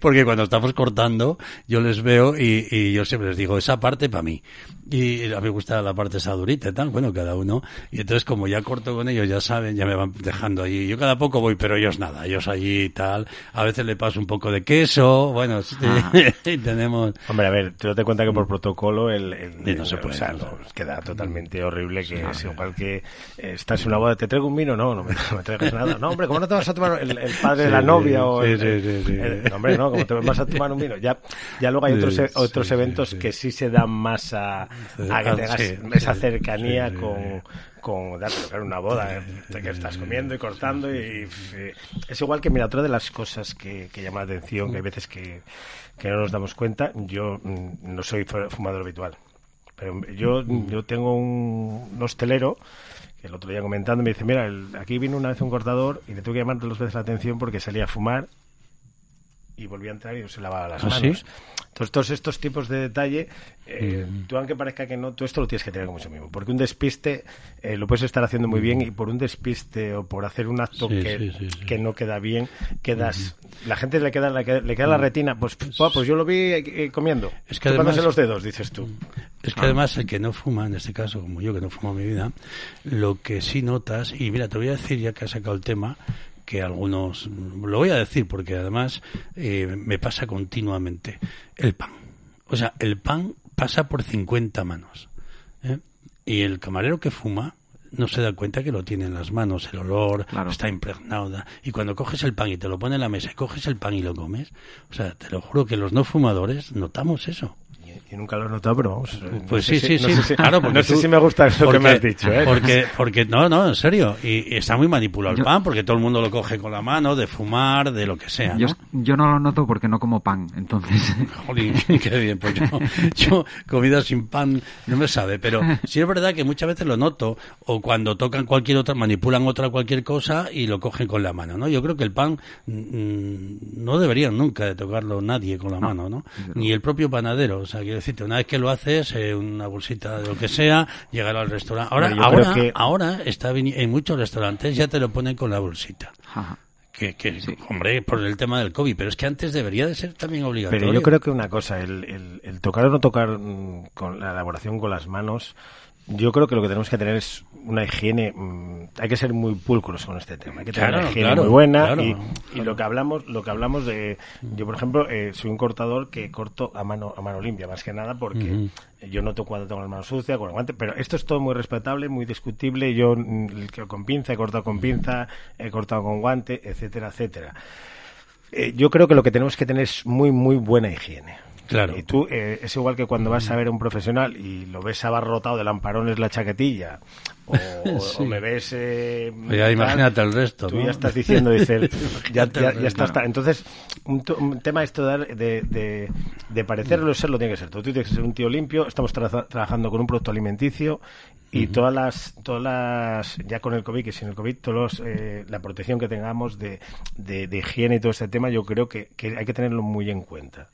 Porque cuando estamos cortando, yo les veo y, y yo siempre les digo, esa parte para mí. Y a mí me gusta la parte esa durita y tal, bueno, cada uno. Y entonces como ya corto con ellos, ya saben, ya me van dejando allí. Yo cada poco voy, pero ellos nada, ellos allí y tal. A veces le paso un poco de queso, bueno, sí, y tenemos... Hombre, a ver, te das cuenta que por protocolo el, el- no se o puede, sea, no se no, queda totalmente horrible que es igual que eh, estás en una boda, ¿te traigo un vino? No, no me, no me traigas nada. No, hombre, ¿cómo no te vas a tomar el, el padre de la Sí, novia o el, sí, hombre, no, ¿cómo te vas a tomar un vino? Ya, ya luego hay otros, e- otros eventos que sí se dan más a, a que Ah, tengas sí, esa cercanía sí, sí, con, con darte tocar una boda, eh, que estás comiendo y cortando y, y, eh, es igual que mira otra de las cosas que, que llama la atención que hay veces que, que no nos damos cuenta yo mm, no soy fu- fumador habitual pero yo yo tengo un, un hostelero que el otro día comentando me dice mira el- aquí vino una vez un cortador y le tuve que llamar dos veces la atención porque salía a fumar y volvía a entrar y no se lavaba las ¿Ah, manos. sí? Entonces, todos estos tipos de detalle, eh, tú aunque parezca que no, tú esto lo tienes que tener con mucho mimo. Porque un despiste eh, lo puedes estar haciendo muy bien y por un despiste o por hacer un acto Sí, que, sí, que no queda bien, quedas... La gente le queda, le queda, le queda la retina, pues, pues, pues yo lo vi eh, comiendo. Es que además- los dedos, dices tú. Es que además el que no fuma, en este caso, como yo que no fumo en mi vida, lo que sí notas, y mira, te voy a decir ya que has sacado el tema, que algunos, lo voy a decir porque además eh, me pasa continuamente, el pan. O sea, el pan pasa por 50 manos. ¿eh? Y el camarero que fuma no se da cuenta que lo tiene en las manos, el olor Claro. está impregnado. Y cuando coges el pan y te lo pone en la mesa y coges el pan y lo comes, o sea, te lo juro que los no fumadores notamos eso. Yo nunca lo he notado, pero vamos. Pues no sí, sé sí, si- no sí, sé si- claro, porque no sé tú- si me gusta eso que me has dicho, ¿eh? Porque, porque, no, no, en serio, y, y está muy manipulado el pan, porque todo el mundo lo coge con la mano, de fumar, de lo que sea, ¿no? Yo, yo no lo noto porque no como pan, entonces. Jolín, qué bien, pues yo, yo comida sin pan no me sabe, pero sí es verdad que muchas veces lo noto, o cuando tocan cualquier otra, manipulan otra cualquier cosa y lo cogen con la mano, ¿no? Yo creo que el pan mm, no deberían nunca de tocarlo nadie con la mano, ¿no? Ni el propio panadero, o sea, quiero decirte, una vez que lo haces, eh, una bolsita de lo que sea, llegar al restaurante. Ahora, Bueno, ahora, que- ahora está en muchos restaurantes ya te lo ponen con la bolsita. Ajá. Que, que hombre, por el tema del COVID, pero es que antes debería de ser también obligatorio. Pero yo creo que una cosa, el, el- el tocar o no tocar mm, con la elaboración con las manos, yo creo que lo que tenemos que tener es una higiene. mm, hay que ser muy pulcros con este tema. Hay que tener Claro, una higiene claro, muy buena. claro, y, lo que hablamos, lo que hablamos de, yo por ejemplo, eh, soy un cortador que corto a mano a mano limpia, más que nada porque yo noto cuando tengo las manos sucias con el guante. Pero esto es todo muy respetable, muy discutible. Yo mm, con pinza he cortado con pinza, he cortado con guante, etcétera, etcétera. Eh, yo creo que lo que tenemos que tener es muy, muy buena higiene. Claro. Y tú, eh, es igual que cuando vas a ver a un profesional y lo ves abarrotado de lamparones la chaquetilla, o, o me ves. Eh, Pues ya tal, imagínate el resto, Tú ¿no? ya estás diciendo, dices, ya, ya, ya está. Entonces, un, tema esto de, de, de, parecerlo ser lo tiene que ser. Tú tienes que ser un tío limpio. Estamos tra- trabajando con un producto alimenticio y todas las, todas las, ya con el COVID, que sin el COVID, todos los, eh, la protección que tengamos de, de, de higiene y todo este tema, yo creo que, que hay que tenerlo muy en cuenta.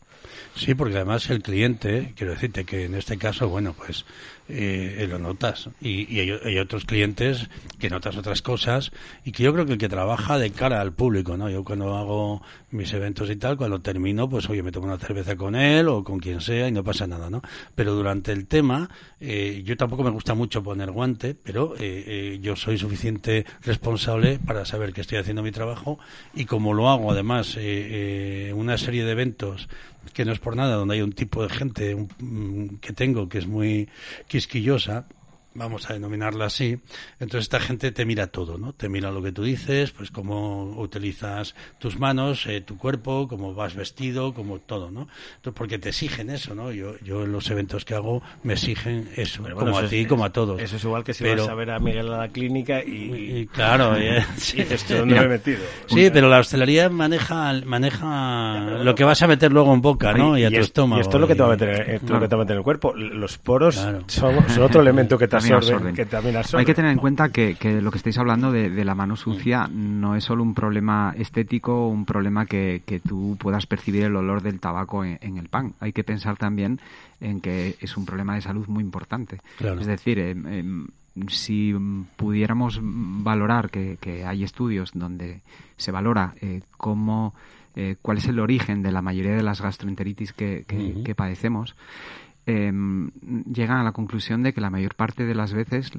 Sí, porque además el cliente, quiero decirte que en este caso, bueno, pues eh, eh, lo notas y, y ellos, ellos otros clientes que notas otras cosas y que yo creo que el que trabaja de cara al público, ¿no? Yo cuando hago mis eventos y tal, cuando termino, pues oye, me tomo una cerveza con él o con quien sea y no pasa nada, ¿no? Pero durante el tema, eh, yo tampoco me gusta mucho poner guante, pero eh, eh, yo soy suficiente responsable para saber que estoy haciendo mi trabajo y como lo hago además eh, una serie de eventos que no es por nada, donde hay un tipo de gente un, que tengo que es muy quisquillosa, vamos a denominarla así, entonces esta gente te mira todo, ¿no? Te mira lo que tú dices, pues cómo utilizas tus manos, eh, tu cuerpo, cómo vas vestido, como todo, ¿no? Entonces, porque te exigen eso, ¿no? Yo, yo en los eventos que hago me exigen eso, Bueno, como eso a es- ti, como a todos. Eso es igual que si Pero- vas a ver a Miguel a la clínica y, Y, y, claro, eh, y sí. dices, ¿tú dónde Mira, me he metido? Sí, pero la hostelería maneja, maneja lo que vas a meter luego en boca, ¿no? Y, a tu es- estómago. y esto es lo que te va a Y- meter, esto es lo que te va a meter en el cuerpo. Los poros Claro. son, son otro elemento que te También absorben, absorben. que también absorben. Hay que tener en cuenta que, que lo que estáis hablando de, de la mano sucia no es solo un problema estético, un problema que, que tú puedas percibir el olor del tabaco en, en el pan. Hay que pensar también en que es un problema de salud muy importante. Claro. Es decir, em, em, si mm, pudiéramos valorar que, que hay estudios donde se valora eh, cómo, eh, cuál es el origen de la mayoría de las gastroenteritis que, que- que padecemos, em, llegan a la conclusión de que la mayor parte de las veces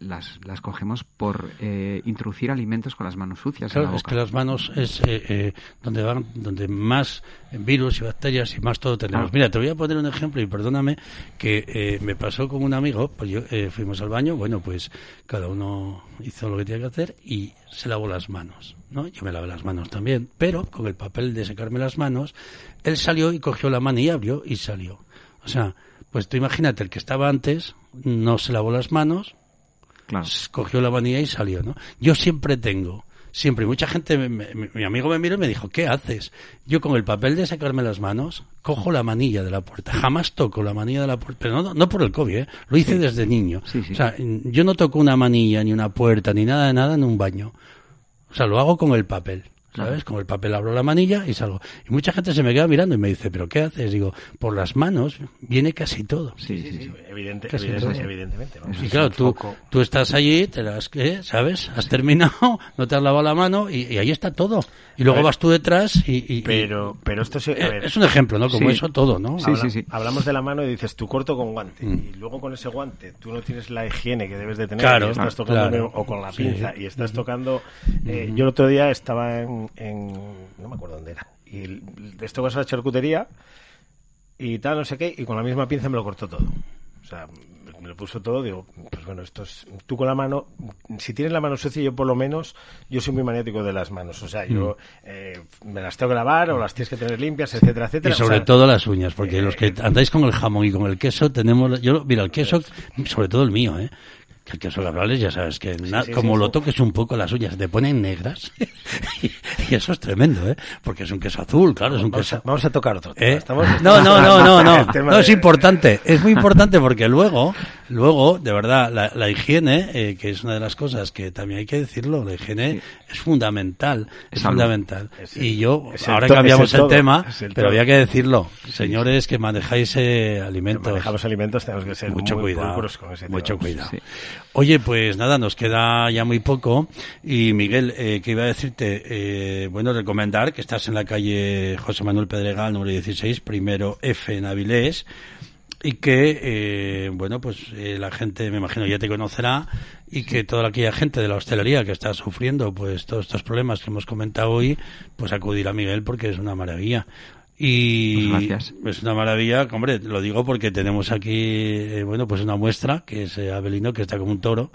las, las cogemos por eh, introducir alimentos con las manos sucias en la Claro, es que las manos es eh, eh, donde van, donde más virus y bacterias y más todo tenemos. Claro. Mira, te voy a poner un ejemplo y perdóname que eh, me pasó con un amigo, pues yo eh, fuimos al baño, bueno, pues cada uno hizo lo que tenía que hacer y se lavó las manos, ¿no? Yo me lavé las manos también, pero con el papel de secarme las manos, él salió y cogió la mano y abrió y salió. O sea, pues tú imagínate, el que estaba antes no se lavó las manos, Claro. cogió la manilla y salió, ¿no? Yo siempre tengo, siempre, mucha gente, me- me- mi amigo me miró y me dijo, ¿qué haces? Yo con el papel de sacarme las manos, cojo la manilla de la puerta, jamás toco la manilla de la puerta, pero no, no por el COVID, ¿eh? lo hice desde niño. Sí, sí. O sea, yo no toco una manilla, ni una puerta, ni nada de nada en un baño. O sea, lo hago con el papel. ¿Sabes? Con el papel abro la manilla y salgo. Y mucha gente se me queda mirando y me dice, ¿pero qué haces? Digo, por las manos viene casi todo. Sí, sí, sí. Evidente- Casi evidente- todo. evidentemente. vamos. Y claro, tú, tú estás allí, te las, ¿eh? ¿sabes? Has terminado, no te has lavado la mano y, y ahí está todo. Y luego vas tú detrás y... Pero, pero esto sí, a eh, ver, es un ejemplo, ¿no? Como Sí. eso todo, ¿no? Sí, habla- sí, sí. Hablamos de la mano y dices, tú corto con guante. Mm. Y luego con ese guante tú no tienes la higiene que debes de tener. Claro, y estás tocando claro. o con la Sí. pinza y estás tocando... eh, Yo el otro día estaba en, en- No me acuerdo dónde era. Y esto vas a la charcutería y tal, no sé qué, y con la misma pinza me lo cortó todo. O sea, me lo puso todo, digo, pues bueno, esto es, tú con la mano, si tienes la mano sucia, yo por lo menos, yo soy muy maniático de las manos, o sea, yo eh, me las tengo que lavar o las tienes que tener limpias, etcétera, Y etcétera. O sobre sea, todo las uñas, porque eh, los que andáis con el jamón y con el queso tenemos... Yo, mira, el queso, sobre todo el mío, ¿eh? Que el queso cabrales, ya sabes que na- sí, como sí, lo toques un poco las uñas, te ponen negras. y, y eso es tremendo, ¿eh? Porque es un queso azul, claro, es un Vamos queso... a, vamos a tocar otro tema. ¿Eh? Estamos- No, no, no, no, no. No, es importante. Es muy importante porque luego, luego, de verdad, la, la higiene, eh, que es una de las cosas que también hay que decirlo, la higiene es fundamental. Es, fundamental. Es y yo, es ahora cambiamos el tema, el pero había que decirlo. Señores que manejáis eh, alimentos. manejamos alimentos, tenemos que ser Mucho muy cuidado, con ese tema. mucho cuidado. Oye, pues nada, nos queda ya muy poco. Y Miguel, eh, que iba a decirte, eh, bueno, recomendar que estás en la calle José Manuel Pedregal, número 16, primero F en Avilés. Y que, eh, bueno, pues eh, la gente, me imagino, ya te conocerá y que toda aquella gente de la hostelería que está sufriendo pues todos estos problemas que hemos comentado hoy, pues acudir a Miguel porque es una maravilla. Y Pues gracias. es una maravilla, hombre, lo digo porque tenemos aquí, eh, bueno, pues una muestra, que es eh, Abelino, que está como un toro,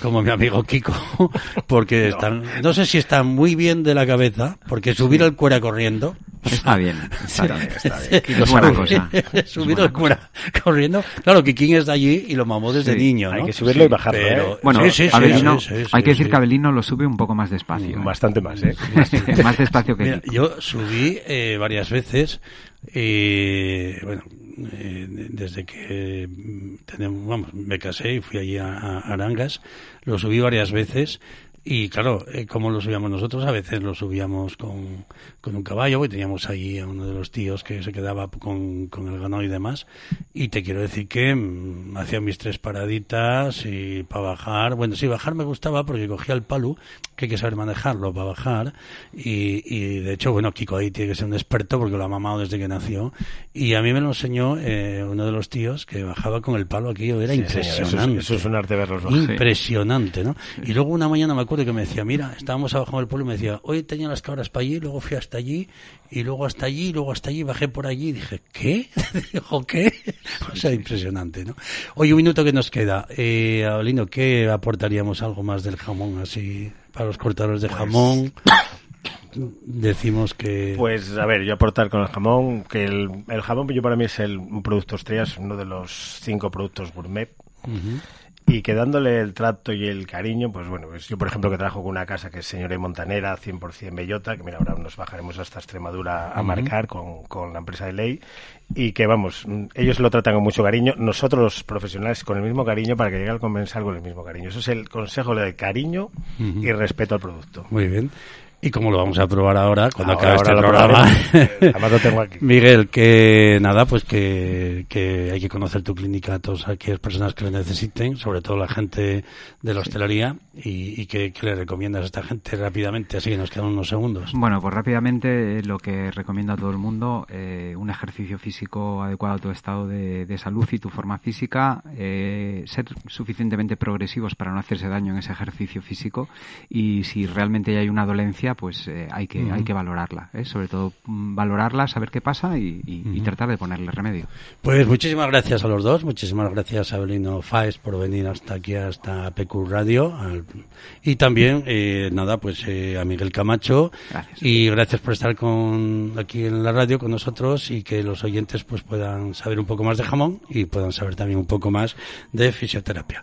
como mi amigo Kiko, porque están, no sé si está muy bien de la cabeza, porque subir el cuera corriendo, Está bien. Está bien. Está bien. Es buena cosa. Subir buena el cuera corriendo, claro, Kikín es de allí y lo mamó desde Sí, niño, hay que subirlo y bajarlo, Pero- ¿eh? Bueno, sí, sí, sí, Abelino, sí, sí, hay que sí, decir sí. que Abelino lo sube un poco más despacio. ¿eh? Bastante más, ¿eh? más despacio que Mira, Kiko. yo subí eh, varias veces, eh, bueno, eh, desde que mm, tenemos, vamos, me casé y fui allí a, a Arangas, lo subí varias veces Y claro, eh, como lo subíamos nosotros, a veces lo subíamos con, con un caballo, porque teníamos ahí a uno de los tíos que se quedaba con, con el ganado y demás. Y te quiero decir que mm, hacía mis tres paraditas y para bajar. Bueno, sí, bajar me gustaba porque cogía el palo, que hay que saber manejarlo para bajar. Y, y de hecho, bueno, Kiko ahí tiene que ser un experto porque lo ha mamado desde que nació. Y a mí me lo enseñó eh, uno de los tíos que bajaba con el palo aquello, era Sí, señor, impresionante. Eso es, eso es un arte verlos bajar. Impresionante, ¿no? Y luego una mañana me acuerdo que me decía, mira, estábamos abajo del pueblo y me decía, hoy tenía las cabras para allí, luego fui hasta allí, y luego hasta allí, y luego hasta allí, bajé por allí, y dije, ¿qué? Dijo, ¿qué? O sea, impresionante, ¿no? Oye, un minuto que nos queda. Eh, ¿qué aportaríamos algo más del jamón así para los cortadores de jamón? Decimos que... Pues a ver, yo aportar con el jamón, que el, el jamón yo para mí es el, un producto estrella, es uno de los cinco productos gourmet. Y que dándole el trato y el cariño, pues bueno, pues yo por ejemplo que trabajo con una casa que es señora y montanera, 100% bellota, que mira, ahora nos bajaremos hasta Extremadura a marcar con, con la empresa de ley, y que vamos, ellos lo tratan con mucho cariño, nosotros los profesionales con el mismo cariño para que llegue al comensal con el mismo cariño. Eso es el consejo de cariño y respeto al producto. Muy bien. ¿Y cómo lo vamos a probar ahora, cuando Ahora- acabe este programa? Además lo tengo aquí. Miguel, que nada, pues que, que hay que conocer tu clínica a todas aquellas personas que lo necesiten, sobre todo la gente de la hostelería, y, y que, que le recomiendas a esta gente rápidamente, así que nos quedan unos segundos. Bueno, pues rápidamente eh, lo que recomiendo a todo el mundo, eh, un ejercicio físico adecuado a tu estado de, de salud y tu forma física, eh, ser suficientemente progresivos para no hacerse daño en ese ejercicio físico y si realmente hay una dolencia, pues eh, hay, que, hay que valorarla, ¿eh? sobre todo mm, valorarla, saber qué pasa y, y- y tratar de ponerle remedio. Pues muchísimas gracias a los dos, muchísimas gracias a Abelino Faes por venir hasta aquí, hasta PQ Radio, al- y también, eh, nada, pues eh, a Miguel Camacho, Gracias. y gracias por estar con aquí en la radio con nosotros y que los oyentes pues puedan saber un poco más de jamón y puedan saber también un poco más de fisioterapia.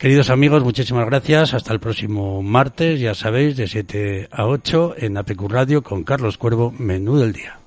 Queridos amigos, muchísimas gracias, hasta el próximo martes, ya sabéis, de 7 a 8 en APQ Radio con Carlos Cuervo, menú del día.